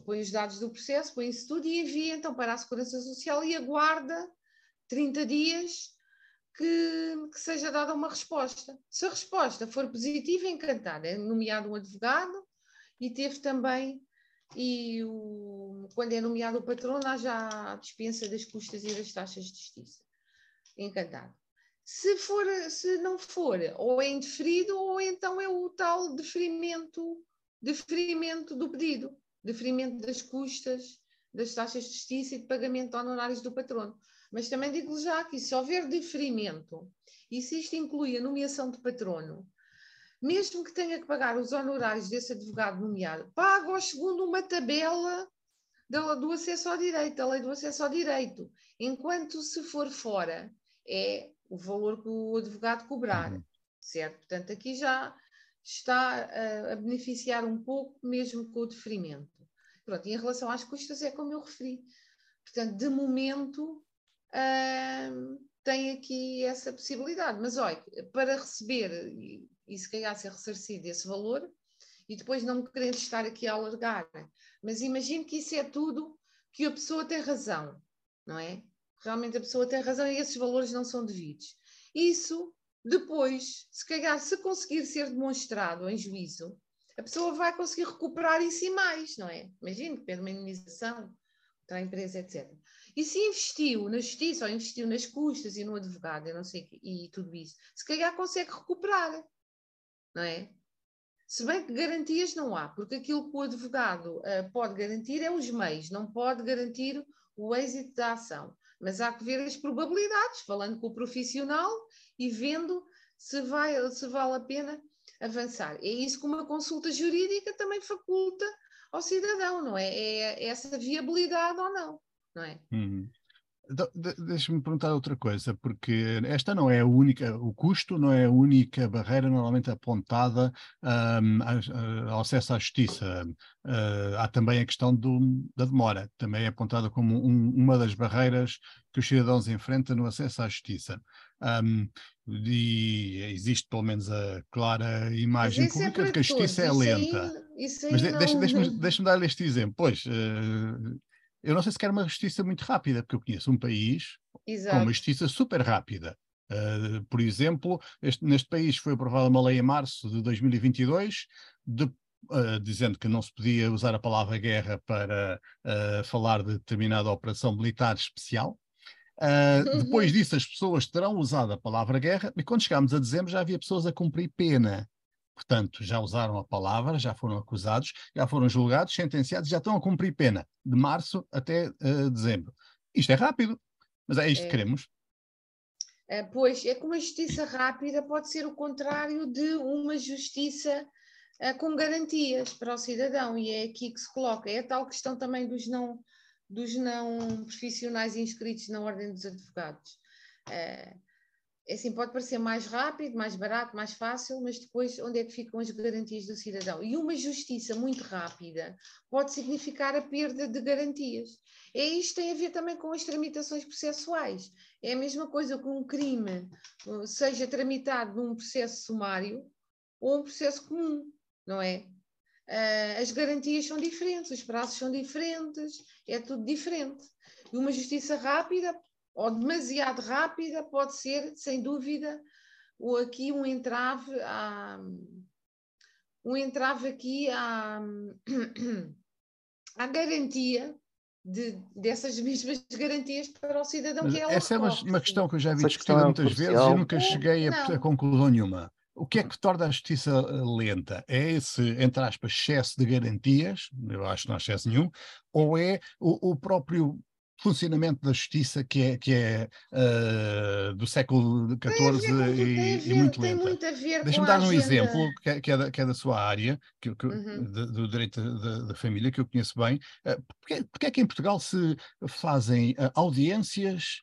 põe os dados do processo, põe isso tudo e envia então para a Segurança Social e aguarda 30 dias que, que seja dada uma resposta. Se a resposta for positiva, encantada, é nomeado um advogado e teve também, e o, quando é nomeado o patrono, há já a dispensa das custas e das taxas de justiça. Encantado. Se, for, se não for, ou é indeferido, ou então é o tal deferimento, deferimento do pedido deferimento das custas, das taxas de justiça e de pagamento de honorários do patrono. Mas também digo já que se houver deferimento, e se isto inclui a nomeação de patrono, mesmo que tenha que pagar os honorários desse advogado nomeado, paga segundo uma tabela do acesso ao direito, a lei do acesso ao direito. Enquanto se for fora, é o valor que o advogado cobrar, uhum. certo? Portanto, aqui já está a, a beneficiar um pouco, mesmo com o deferimento. Pronto, e em relação às custas, é como eu referi. Portanto, de momento, uh, tem aqui essa possibilidade. Mas olha, para receber e, e se calhar ser ressarcido esse valor, e depois não me querendo estar aqui a alargar, mas imagino que isso é tudo que a pessoa tem razão, não é? Realmente a pessoa tem razão e esses valores não são devidos. Isso depois, se calhar, se conseguir ser demonstrado em juízo, a pessoa vai conseguir recuperar isso e mais, não é? Imagina que pede uma indenização para a empresa, etc. E se investiu na justiça ou investiu nas custas e no advogado, eu não sei, e tudo isso, se calhar consegue recuperar, não é? Se bem que garantias não há, porque aquilo que o advogado uh, pode garantir é os meios, não pode garantir o êxito da ação. Mas há que ver as probabilidades, falando com o profissional e vendo se, vai, se vale a pena avançar. É isso que uma consulta jurídica também faculta ao cidadão, não é? É essa viabilidade ou não, não é? Uhum. Deixa-me perguntar outra coisa, porque esta não é a única, o custo não é a única barreira normalmente apontada um, ao acesso à justiça. Uh, há também a questão do, da demora, também é apontada como um, uma das barreiras que os cidadãos enfrentam no acesso à justiça. Um, e existe pelo menos a clara imagem é pública é de que a justiça é todos. é lenta. Aí, Mas de, não... deixa-me deixa dar-lhe este exemplo. Pois, uh, eu não sei se quer uma justiça muito rápida, porque eu conheço um país Exato. com uma justiça super rápida. Uh, por exemplo, este, neste país foi aprovada uma lei em março de 2022, de, uh, dizendo que não se podia usar a palavra guerra para uh, falar de determinada operação militar especial. (laughs) depois disso, as pessoas terão usado a palavra guerra, e quando chegámos a dezembro já havia pessoas a cumprir pena. Portanto, já usaram a palavra, já foram acusados, já foram julgados, sentenciados, já estão a cumprir pena, de março até uh, dezembro. Isto é rápido, mas é isto é. que queremos. É, pois, é que uma justiça rápida pode ser o contrário de uma justiça uh, com garantias para o cidadão, e é aqui que se coloca. É a tal questão também dos não, dos não profissionais inscritos na Ordem dos Advogados. Uh, é assim, pode parecer mais rápido, mais barato, mais fácil, mas depois onde é que ficam as garantias do cidadão? E uma justiça muito rápida pode significar a perda de garantias. É isto tem a ver também com as tramitações processuais. É a mesma coisa que um crime uh, seja tramitado num processo sumário ou um processo comum, não é? Uh, as garantias são diferentes, os prazos são diferentes, é tudo diferente. E uma justiça rápida ou demasiado rápida, pode ser, sem dúvida, ou aqui um entrave a, um entrave aqui à, à garantia de, dessas mesmas garantias para o cidadão Mas que é Essa é uma, uma, questão que eu já vi discutida é muitas vezes e nunca cheguei a, a, conclusão nenhuma. O que é que torna a justiça eh, lenta? É esse, entre aspas, excesso de garantias, eu acho que não há excesso nenhum, ou é o, o próprio funcionamento da justiça que é, que é uh, do século XIV e, e, muito lenta. Deixa-me dar um exemplo que é, que, é da, que é, da, sua área, que, que uhum. de, do direito da, da, família, que eu conheço bem. Uh, porque, porque é que em Portugal se fazem uh, audiências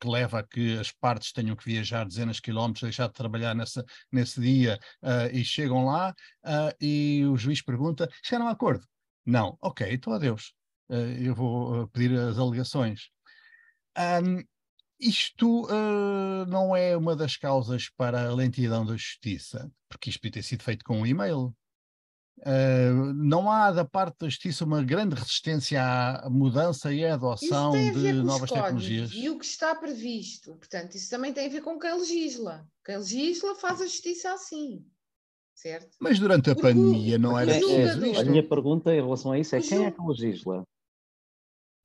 que leva a que as partes tenham que viajar dezenas de quilómetros, deixar de trabalhar nessa, nesse dia uh, e chegam lá uh, e o juiz pergunta: chegaram a acordo? Não, ok, então adeus. Eh, eu vou eh, pedir as alegações. Um, isto uh, não é uma das causas para a lentidão da justiça, porque isto podia ter sido feito com um e-mail. Uh, não há da parte da justiça uma grande resistência à mudança e à adoção de novas tecnologias. E o que está previsto, portanto, isso também tem a ver com quem legisla. Quem legisla faz a justiça assim. Certo? Mas durante a Porque pandemia não era é, A minha pergunta em relação a isso é quem é que legisla?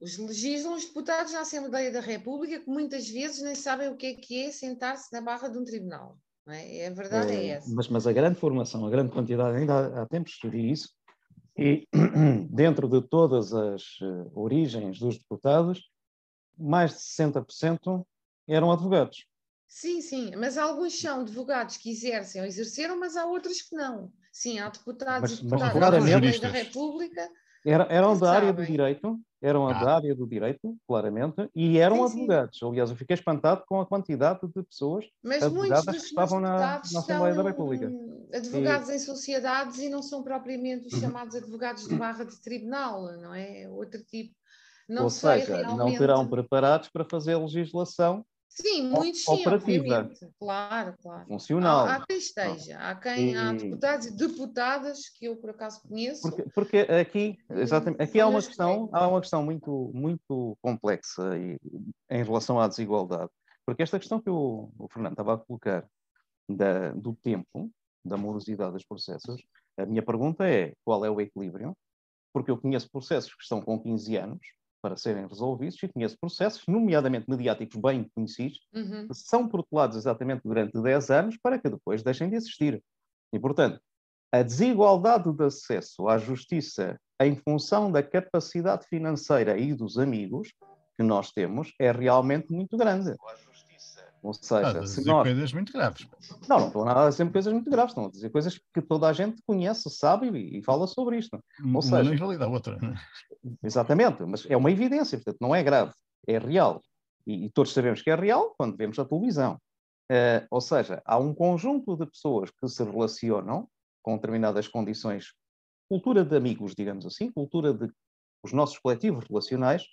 Os legislam os deputados na Assembleia da República que muitas vezes nem sabem o que é que é sentar-se na barra de um tribunal. Não é? a verdade é, é essa. Mas, mas, a grande formação, a grande quantidade, ainda há, há tempos estudei isso, e (clears throat) dentro de todas as uh, origens dos deputados, mais de 60% eram advogados. Sim, sim, mas alguns são advogados que exercem ou exerceram, mas há outros que não. Sim, há deputados mas, e deputadas da Assembleia da República era, eram da área do direito, eram ah. da área do direito, claramente, e eram sim, advogados. Sim. Aliás, eu fiquei espantado com a quantidade de pessoas Mas advogadas que estavam na, na Assembleia da República. Advogados e... em sociedades e não são propriamente os uhum. chamados advogados de barra de tribunal, não é? Outro tipo. Não Ou seja, realmente... não terão preparados para fazer legislação Sim, muitos sim, operativa. Claro, claro. Funcional. Há, há quem esteja, há quem, e... há deputados e deputadas que eu por acaso conheço. Porque, porque aqui, exatamente, aqui há uma questão, há uma questão muito, muito complexa e, em relação à desigualdade. Porque esta questão que o, o Fernando estava a colocar da, do tempo, da morosidade dos processos, a minha pergunta é qual é o equilíbrio? Porque eu conheço processos que estão com 15 anos, para serem resolvidos e conheço processos, nomeadamente mediáticos bem conhecidos, uhum. que são protelados exatamente durante 10 anos para que depois deixem de existir. E, portanto, a desigualdade de acesso à justiça em função da capacidade financeira e dos amigos que nós temos é realmente muito grande. Ou seja, se nós... coisas muito graves. Não, não estou a dizer coisas muito graves, estão a dizer coisas que toda a gente conhece, sabe e, e fala sobre isto. Ou uma seja, não invalida a outra. Exatamente, mas é uma evidência, portanto, não é grave, é real. e, e todos sabemos que é real quando vemos a televisão. Uh, ou seja, há um conjunto de pessoas que se relacionam com determinadas condições, cultura de amigos, digamos assim, cultura de os nossos coletivos relacionais,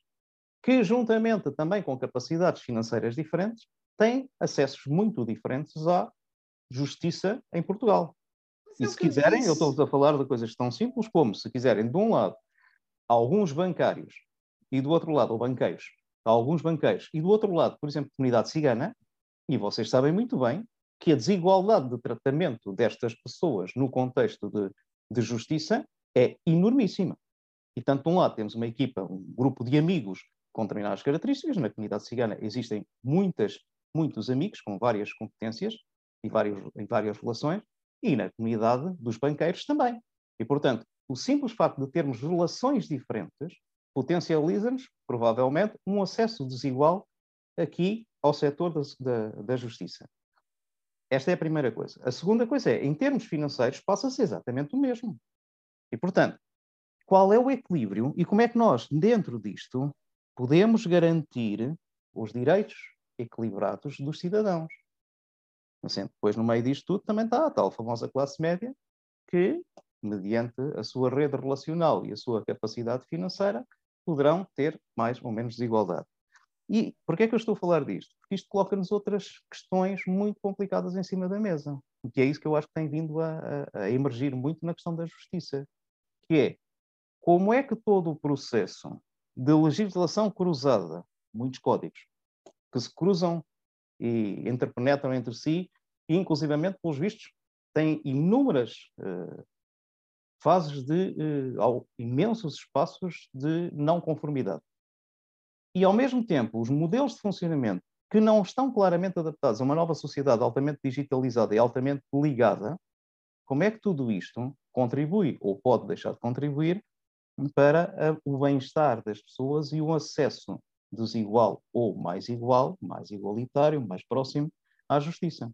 que juntamente também com capacidades financeiras diferentes, têm acessos muito diferentes à justiça em Portugal. E se quiserem, eu estou-vos a falar de coisas tão simples como, se quiserem, de um lado, alguns bancários e do outro lado, ou banqueiros, alguns banqueiros, e do outro lado, por exemplo, comunidade cigana, e vocês sabem muito bem que a desigualdade de tratamento destas pessoas no contexto de, de justiça é enormíssima. E tanto de um lado temos uma equipa, um grupo de amigos com determinadas características, na comunidade cigana existem muitas, muitos amigos com várias competências e vários, em várias relações, e na comunidade dos banqueiros também. E, portanto, o simples facto de termos relações diferentes potencializa-nos, provavelmente, um acesso desigual aqui ao setor da, da, da, justiça. Esta é a primeira coisa. A segunda coisa é, em termos financeiros, passa-se exatamente o mesmo. E, portanto, qual é o equilíbrio e como é que nós, dentro disto, podemos garantir os direitos equilibrados dos cidadãos? Assim, depois, no meio disto tudo, também está a tal famosa classe média que, mediante a sua rede relacional e a sua capacidade financeira, poderão ter mais ou menos desigualdade. E porquê é que eu estou a falar disto? Porque isto coloca-nos outras questões muito complicadas em cima da mesa. Que é isso que eu acho que tem vindo a, a, a emergir muito na questão da justiça. Que é, como é que todo o processo de legislação cruzada, muitos códigos, que se cruzam e interpenetram entre si, e inclusivamente, pelos vistos, têm inúmeras uh, fases de uh, imensos espaços de não conformidade. E, ao mesmo tempo, os modelos de funcionamento que não estão claramente adaptados a uma nova sociedade altamente digitalizada e altamente ligada, como é que tudo isto contribui ou pode deixar de contribuir para o bem-estar das pessoas e o acesso desigual ou mais igual, mais igualitário, mais próximo à justiça.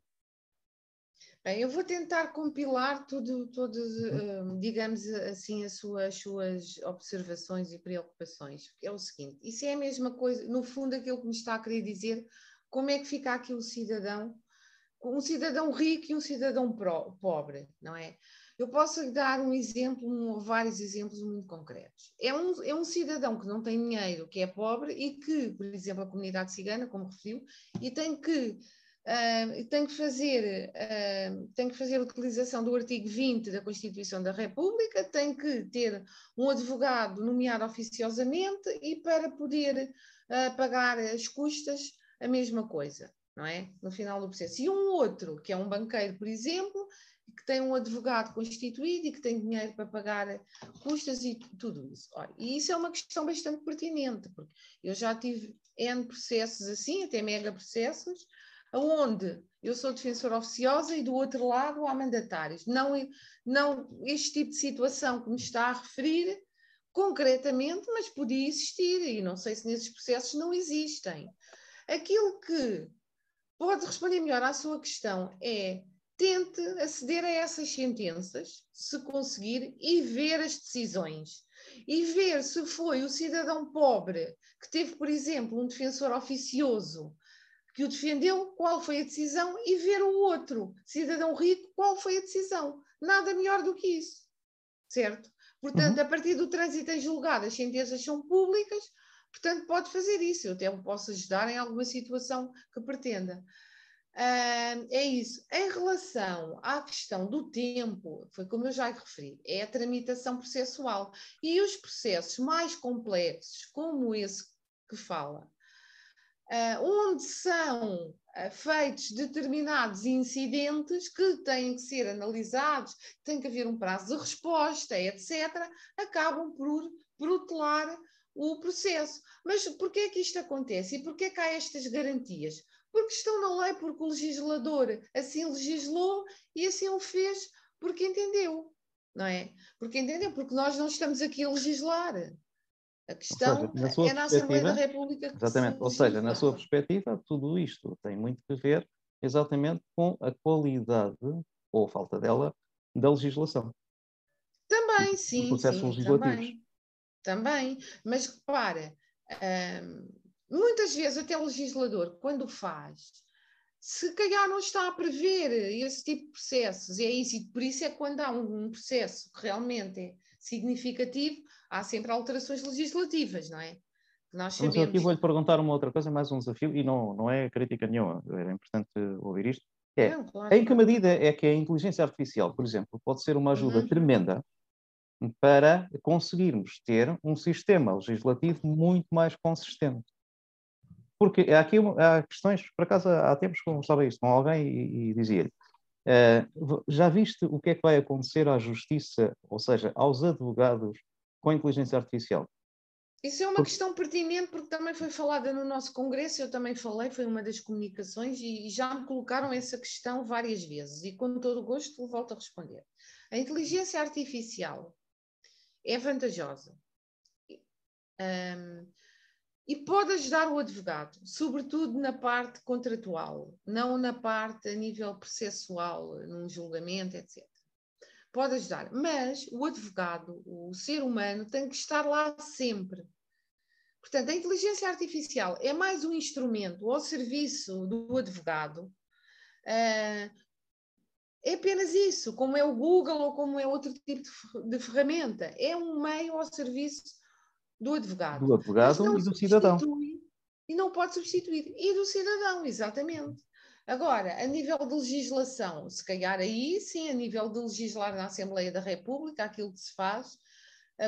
Bem, eu vou tentar compilar tudo, todas, uhum. digamos assim, as suas, as suas observações e preocupações. É o seguinte: isso é a mesma coisa, no fundo, aquilo que me está a querer dizer, como é que fica aqui o cidadão, um cidadão rico e um cidadão pro, pobre, não é? Eu posso dar um exemplo, um, vários exemplos muito concretos. É um, é um cidadão que não tem dinheiro, que é pobre e que, por exemplo, a comunidade cigana, como referiu, e tem que Uh, tem, que fazer, uh, tem que fazer a utilização do artigo 20 da Constituição da República, tem que ter um advogado nomeado oficiosamente e para poder uh, pagar as custas, a mesma coisa, não é? No final do processo. E um outro, que é um banqueiro, por exemplo, que tem um advogado constituído e que tem dinheiro para pagar custas e tudo isso. Olha, e isso é uma questão bastante pertinente, porque eu já tive N processos assim, até mega processos, onde eu sou defensora oficiosa e do outro lado há mandatários. Não, não este tipo de situação que me está a referir concretamente, mas podia existir e não sei se nesses processos não existem. Aquilo que pode responder melhor à sua questão é tente aceder a essas sentenças, se conseguir, e ver as decisões. E ver se foi o cidadão pobre que teve, por exemplo, um defensor oficioso que o defendeu, qual foi a decisão, e ver o outro, cidadão rico, qual foi a decisão. Nada melhor do que isso. Certo? Portanto, uhum. a partir do trânsito em julgado, as sentenças são públicas, portanto, pode fazer isso. Eu até o posso ajudar em alguma situação que pretenda. É isso. Em relação à questão do tempo, foi como eu já referi, é a tramitação processual. E os processos mais complexos, como esse que fala, uh, onde são uh, feitos determinados incidentes que têm que ser analisados, tem que haver um prazo de resposta, etc., acabam por protelar o processo. Mas porquê é que isto acontece e porquê é que há estas garantias? Porque estão na lei, porque o legislador assim legislou e assim o fez porque entendeu, não é? Porque entendeu, porque nós não estamos aqui a legislar. A questão seja, é na Assembleia da República. Que exatamente, ou seja, na sua perspectiva, tudo isto tem muito a ver exatamente com a qualidade, ou falta dela, da legislação. Também, sim. Processos sim, legislativos. Também, também. Mas repara, hum, muitas vezes até o legislador, quando faz, se calhar não está a prever esse tipo de processos, e é isso, e por isso é que quando há um, um processo que realmente é significativo, há sempre alterações legislativas, não é? Nós sabemos... Mas aqui vou-lhe perguntar uma outra coisa, mais um desafio, e não, não é crítica nenhuma, é importante ouvir isto. É, não, claro. em que medida é que a inteligência artificial, por exemplo, pode ser uma ajuda uhum. tremenda para conseguirmos ter um sistema legislativo muito mais consistente? Porque aqui há questões, por acaso há tempos conversava isto com alguém e, e dizia-lhe, uh, já viste o que é que vai acontecer à justiça, ou seja, aos advogados com a inteligência artificial? Isso é uma porque... questão pertinente porque também foi falada no nosso congresso, eu também falei, foi uma das comunicações e, e já me colocaram essa questão várias vezes e com todo o gosto volto a responder. A inteligência artificial é vantajosa um, e pode ajudar o advogado, sobretudo na parte contratual, não na parte a nível processual, num julgamento, etc pode ajudar, mas o advogado, o ser humano, tem que estar lá sempre. Portanto, a inteligência artificial é mais um instrumento ao serviço do advogado. Uh, é apenas isso, como é o Google ou como é outro tipo de ferramenta. É um meio ao serviço do advogado. Do advogado e do cidadão. E não pode substituir. E do cidadão, exatamente. Agora, a nível de legislação, se calhar aí sim, a nível de legislar na Assembleia da República, aquilo que se faz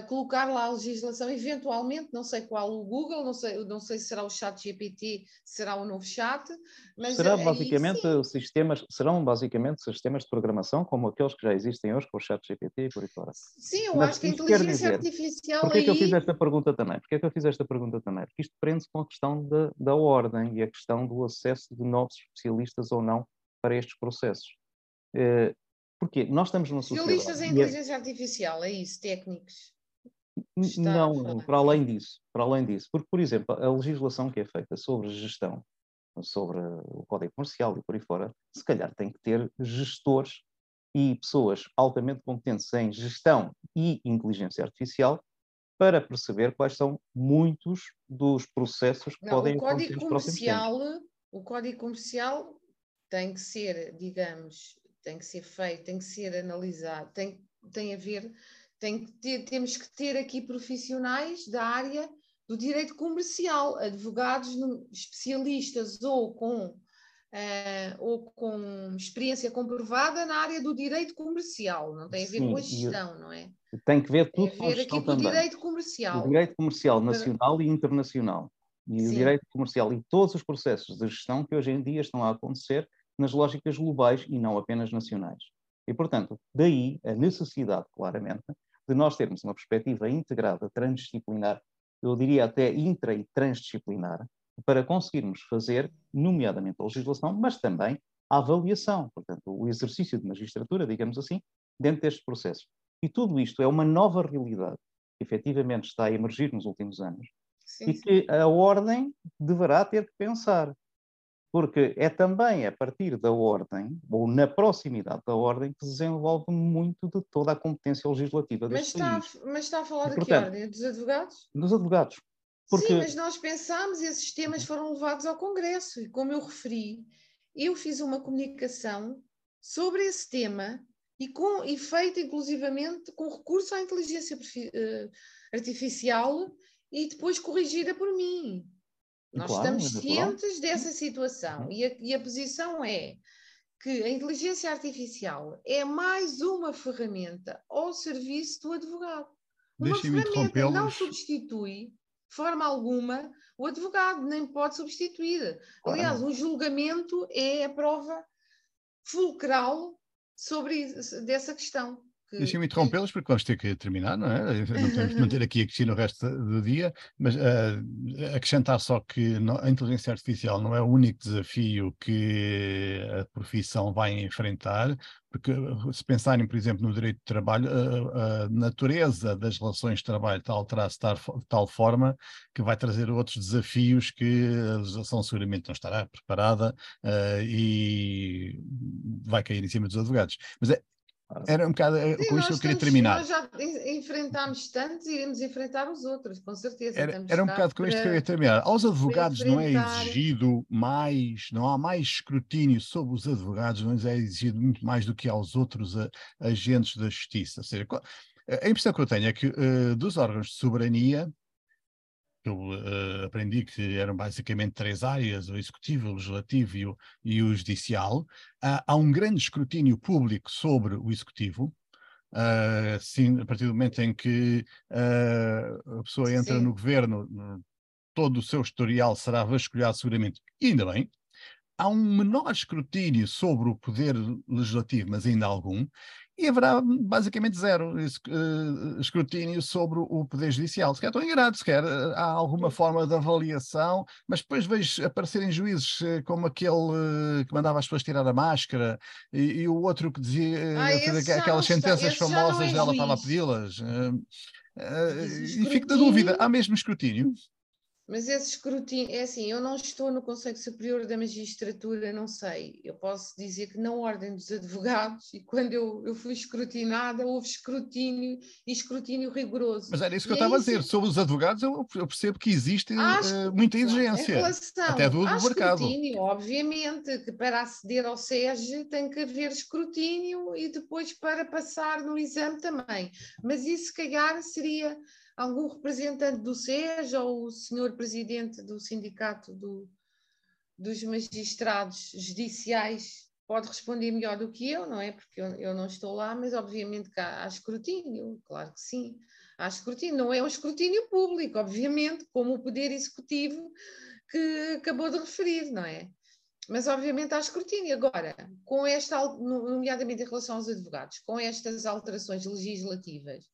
colocar lá a legislação, eventualmente, não sei qual o Google, não sei, não sei se será o chat GPT, será o novo chat, mas será basicamente sistemas, serão basicamente sistemas de programação como aqueles que já existem hoje com o chat GPT e por aí fora. Sim, eu mas acho que a inteligência dizer, artificial Porquê aí... que eu fiz esta pergunta também? Porquê que eu fiz esta pergunta também? Porque isto prende-se com a questão de, da ordem e a questão do acesso de novos especialistas ou não para estes processos. Eh, porque nós estamos numa sociedade... Especialistas em é inteligência artificial, é isso, técnicos. Está não, para além disso, para além disso, porque, por exemplo, a legislação que é feita sobre gestão, sobre o código comercial e por aí fora, se calhar tem que ter gestores e pessoas altamente competentes em gestão e inteligência artificial para perceber quais são muitos dos processos que não, podem o código comercial o código comercial tem que ser digamos tem que ser feito tem que ser analisado tem tem a ver tem que ter, temos que ter aqui profissionais da área do direito comercial, advogados especialistas ou com, uh, ou com experiência comprovada na área do direito comercial, não tem a ver Sim, com a gestão, não é? Tem que ver tudo tem a ver aqui com o direito comercial. O direito comercial nacional e internacional. E Sim. o direito comercial e todos os processos de gestão que hoje em dia estão a acontecer nas lógicas globais e não apenas nacionais. E, portanto, daí a necessidade, claramente, de nós termos uma perspectiva integrada, transdisciplinar, eu diria até intra e transdisciplinar, para conseguirmos fazer, nomeadamente a legislação, mas também a avaliação, portanto, o exercício de magistratura, digamos assim, dentro deste processo. E tudo isto é uma nova realidade que efetivamente está a emergir nos últimos anos sim, e que a ordem deverá ter que pensar porque é também a partir da ordem, ou na proximidade da ordem, que se desenvolve muito de toda a competência legislativa mas está, país. Mas está a falar de que ordem? Dos advogados? Dos advogados. Porque... Sim, mas nós pensámos, e esses temas foram levados ao Congresso, e como eu referi, eu fiz uma comunicação sobre esse tema e, com, e feita inclusivamente com recurso à inteligência uh, artificial e depois corrigida por mim. Nós claro, estamos cientes dessa situação uhum. e a, e a posição é que a inteligência artificial é mais uma ferramenta ao serviço do advogado. Uma ferramenta não substitui, de forma alguma, o advogado, nem pode substituir. Claro. Aliás, um julgamento é a prova fulcral sobre dessa questão. Que... Deixem-me interrompê-los porque vamos ter que terminar, não é? Não temos que manter aqui a Cristina o resto do dia, mas uh, acrescentar só que a inteligência artificial não é o único desafio que a profissão vai enfrentar, porque se pensarem, por exemplo, no direito de trabalho, a, a natureza das relações de trabalho está alterar-se de tal forma que vai trazer outros desafios que a legislação seguramente não estará preparada uh, e vai cair em cima dos advogados. Mas é, Era um bocado Sim, com isto que eu queria terminar. Nós já enfrentámos tantos, iremos enfrentar os outros, com certeza. Era, era um bocado com isto que eu queria terminar. Aos advogados não é exigido mais, não há mais escrutínio sobre os advogados, não é exigido muito mais do que aos outros a, agentes da justiça. Ou seja, a impressão que eu tenho é que uh, dos órgãos de soberania, eu uh, aprendi que eram basicamente três áreas, o executivo, o legislativo e o, e o judicial. Uh, há um grande escrutínio público sobre o executivo, uh, sim, a partir do momento em que a pessoa entra sim. no governo, todo o seu historial será vasculhado seguramente, e ainda bem. Há um menor escrutínio sobre o poder legislativo, mas ainda algum, e haverá basicamente zero uh, escrutínio sobre o Poder Judicial. Se quer estou enganado, se quer uh, há alguma forma de avaliação, mas depois vejo aparecerem juízes uh, como aquele que mandava as pessoas tirar a máscara e, e o outro que dizia ah, aquelas sentenças está, famosas é dela estava a pedi-las. e fico na dúvida, há mesmo escrutínio? Mas esse escrutínio, é assim, eu não estou no Conselho Superior da Magistratura, não sei. Eu posso dizer que na Ordem dos Advogados, e quando eu, eu fui escrutinada, houve escrutínio e escrutínio rigoroso. Mas era isso que e eu estava a dizer. Sobre os advogados, eu, eu percebo que existe uh, muita exigência. até do, do mercado. escrutínio, obviamente, que para aceder ao SEG tem que haver escrutínio e depois para passar no exame também. Mas isso, se calhar, seria algum representante do SES ou o senhor presidente do sindicato do, dos magistrados judiciais pode responder melhor do que eu, não é? Porque eu, eu não estou lá, mas obviamente que há, há, escrutínio, claro que sim. Há escrutínio, não é um escrutínio público, obviamente, como o Poder Executivo que acabou de referir, não é? Mas obviamente há escrutínio. Agora, com esta, nomeadamente em relação aos advogados, com estas alterações legislativas,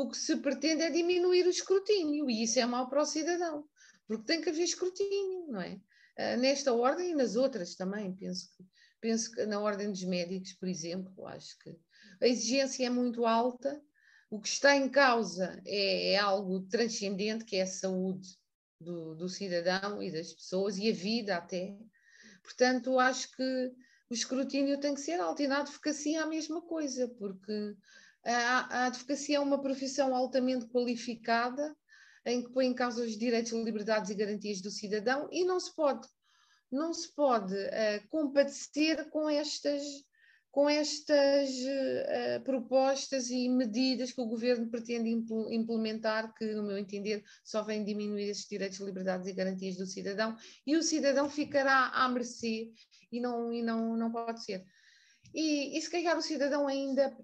o que se pretende é diminuir o escrutínio, e isso é mau para o cidadão, porque tem que haver escrutínio, não é? Uh, nesta ordem e nas outras também, penso que, penso que na ordem dos médicos, por exemplo, acho que a exigência é muito alta, o que está em causa é, é algo transcendente, que é a saúde do, do, cidadão e das pessoas, e a vida até. Portanto, acho que o escrutínio tem que ser alto e na advocacia a mesma coisa, porque a, advocacia é uma profissão altamente qualificada, em que põe em causa os direitos, liberdades e garantias do cidadão e não se pode, não se pode uh, compadecer com estas, com estas uh, propostas e medidas que o governo pretende impl implementar, que, no meu entender, só vêm diminuir esses direitos, liberdades e garantias do cidadão, e o cidadão ficará à mercê e não, e não, não pode ser. E, e se calhar o cidadão ainda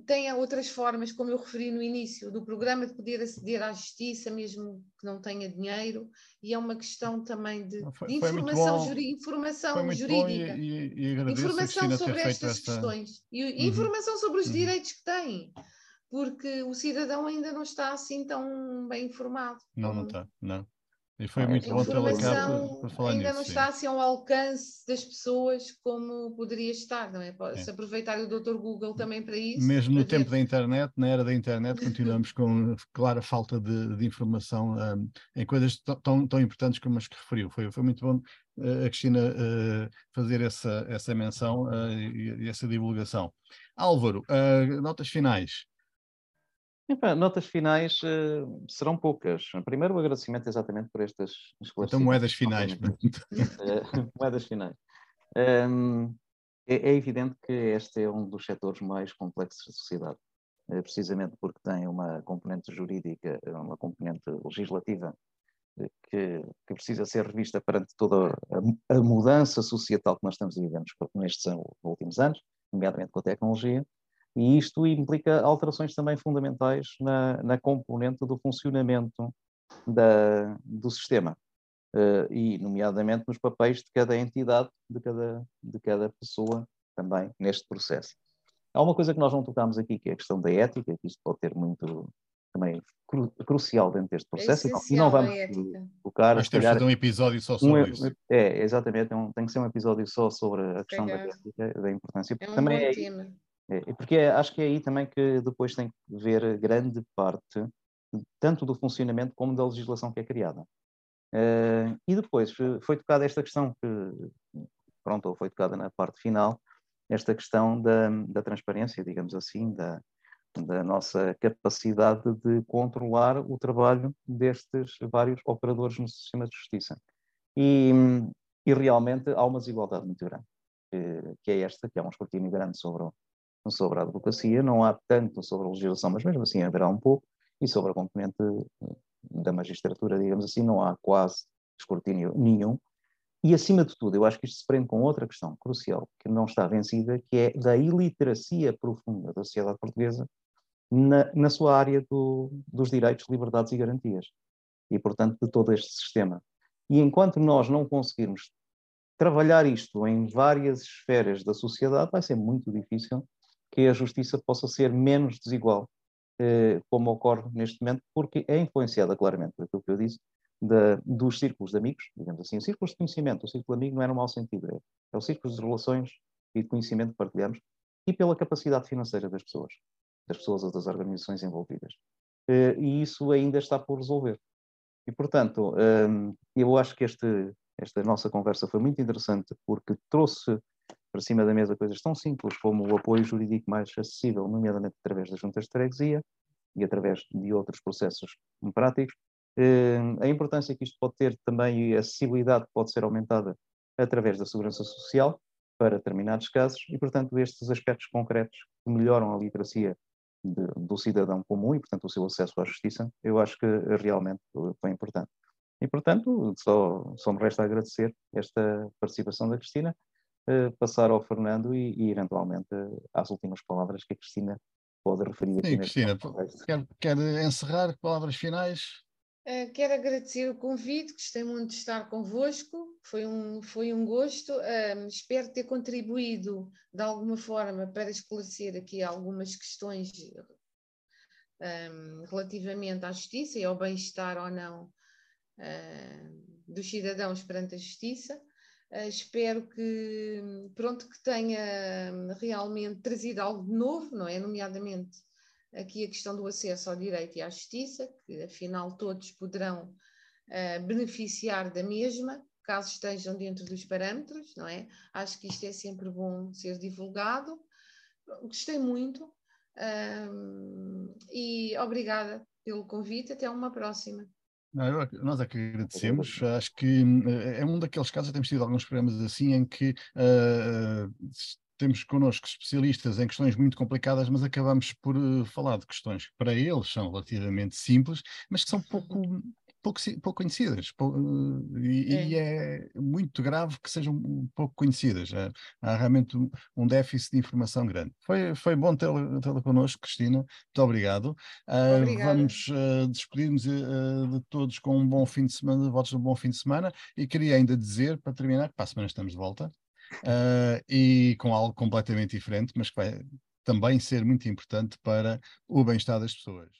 tem outras formas, como eu referi no início, do programa de poder aceder à justiça, mesmo que não tenha dinheiro, e é uma questão também de, foi, de informação, juri, informação jurídica, e, e, e informação sobre estas essa... questões, e uhum. informação sobre os uhum. direitos que tem, porque o cidadão ainda não está assim tão bem informado. Não, como... não está, não. E foi muito bom tê-la cá para, falar ainda nisso. não está assim ao alcance das pessoas como poderia estar, não é? Pode-se é. aproveitar o Dr. Google também para isso. Mesmo para no ver. tempo da internet, na era da internet, continuamos com (laughs) clara falta de, de informação um, em coisas tão, tão importantes como as que referiu. Foi, foi muito bom uh, a Cristina uh, fazer essa, essa menção uh, e, e, essa divulgação. Álvaro, notas finais. Notas finais uh, serão poucas. Primeiro, o agradecimento exatamente por estas esclarecimentos. Então, moedas finais. uh, (laughs) moedas finais. Um, é, é, evidente que este é um dos setores mais complexos da sociedade, uh, precisamente porque tem uma componente jurídica, uma componente legislativa que, que, precisa ser revista perante toda a, a, mudança societal que nós estamos viver nestes últimos anos, nomeadamente com a tecnologia, e isto implica alterações também fundamentais na, na componente do funcionamento da, do sistema, uh, e nomeadamente nos papéis de cada entidade, de cada, de cada pessoa também neste processo. Há uma coisa que nós não tocámos aqui, que é a questão da ética, que isto pode ter muito também cru, crucial dentro deste processo, é e não vamos tocar. Mas temos de um episódio só sobre um, isso. É, exatamente, é um, tem que ser um episódio só sobre a questão da ética, da importância. É um também bom é, tema é, porque é, acho que é aí também que depois tem que ver grande parte, tanto do funcionamento como da legislação que é criada. Uh, e depois foi tocada esta questão que, pronto, foi tocada na parte final, esta questão da, da transparência, digamos assim, da, da nossa capacidade de controlar o trabalho destes vários operadores no sistema de justiça. E, e realmente há uma desigualdade muito grande, que, que, é esta, que é um escrutínio grande sobre, sobre a advocacia, não há tanto sobre a legislação, mas mesmo assim haverá um pouco, e sobre a componente da magistratura, digamos assim, não há quase escrutínio nenhum. E, acima de tudo, eu acho que isto se prende com outra questão crucial, que não está vencida, que é da iliteracia profunda da sociedade portuguesa na, na sua área do, dos direitos, liberdades e garantias. E, portanto, de todo este sistema. E enquanto nós não conseguirmos trabalhar isto em várias esferas da sociedade, vai ser muito difícil que a justiça possa ser menos desigual, eh, como ocorre neste momento, porque é influenciada claramente por aquilo que eu disse, de, dos círculos de amigos, digamos assim, círculos de conhecimento. O círculo amigo não é no mau sentido, é, é o círculo de relações e de conhecimento que partilhamos e pela capacidade financeira das pessoas, das pessoas ou das organizações envolvidas. Eh, e isso ainda está por resolver. E, portanto, ehm, eu acho que este, esta nossa conversa foi muito interessante porque trouxe para cima da mesa coisas tão simples como o apoio jurídico mais acessível, nomeadamente através das juntas de freguesia e através de outros processos práticos, Ehm, a importância que isto pode ter também e a acessibilidade pode ser aumentada através da segurança social para determinados casos e, portanto, estes aspectos concretos que melhoram a literacia de, do cidadão comum e, portanto, o seu acesso à justiça, eu acho que realmente foi importante. E, portanto, só, só me resta agradecer esta participação da Cristina, eh, passar ao Fernando e, e, eventualmente, às últimas palavras que a Cristina pode referir. Sim, Cristina, quer, quer encerrar palavras finais? Uh, quero agradecer o convite, gostei muito de estar convosco, foi um, foi um gosto. Uh, espero ter contribuído de alguma forma para esclarecer aqui algumas questões um, relativamente à justiça e ao bem-estar ou não uh, dos cidadãos perante a justiça. Espero que, pronto, que tenha realmente trazido algo de novo, não é? Nomeadamente aqui a questão do acesso ao direito e à justiça, que afinal todos poderão uh, beneficiar da mesma, caso estejam dentro dos parâmetros, não é? Acho que isto é sempre bom ser divulgado. Gostei muito um, e obrigada pelo convite. Até uma próxima. Nós é que agradecemos. Acho que eh, é um daqueles casos, temos tido alguns programas assim, em que uh, temos connosco especialistas em questões muito complicadas, mas acabamos por uh, falar de questões que para eles são relativamente simples, mas que são pouco, pouco, pouco conhecidas. Pou, uh, e, é. e, é. muito grave que sejam pouco conhecidas. Há, há realmente um, um, déficit de informação grande. Foi, foi bom tê-la tê connosco, Cristina. Muito obrigado. Uh, vamos despedir-nos de todos com um bom fim de semana, votos de um bom fim de semana. E queria ainda dizer, para terminar, que para a semana estamos de volta uh, e com algo completamente diferente, mas que vai também ser muito importante para o bem-estar das pessoas.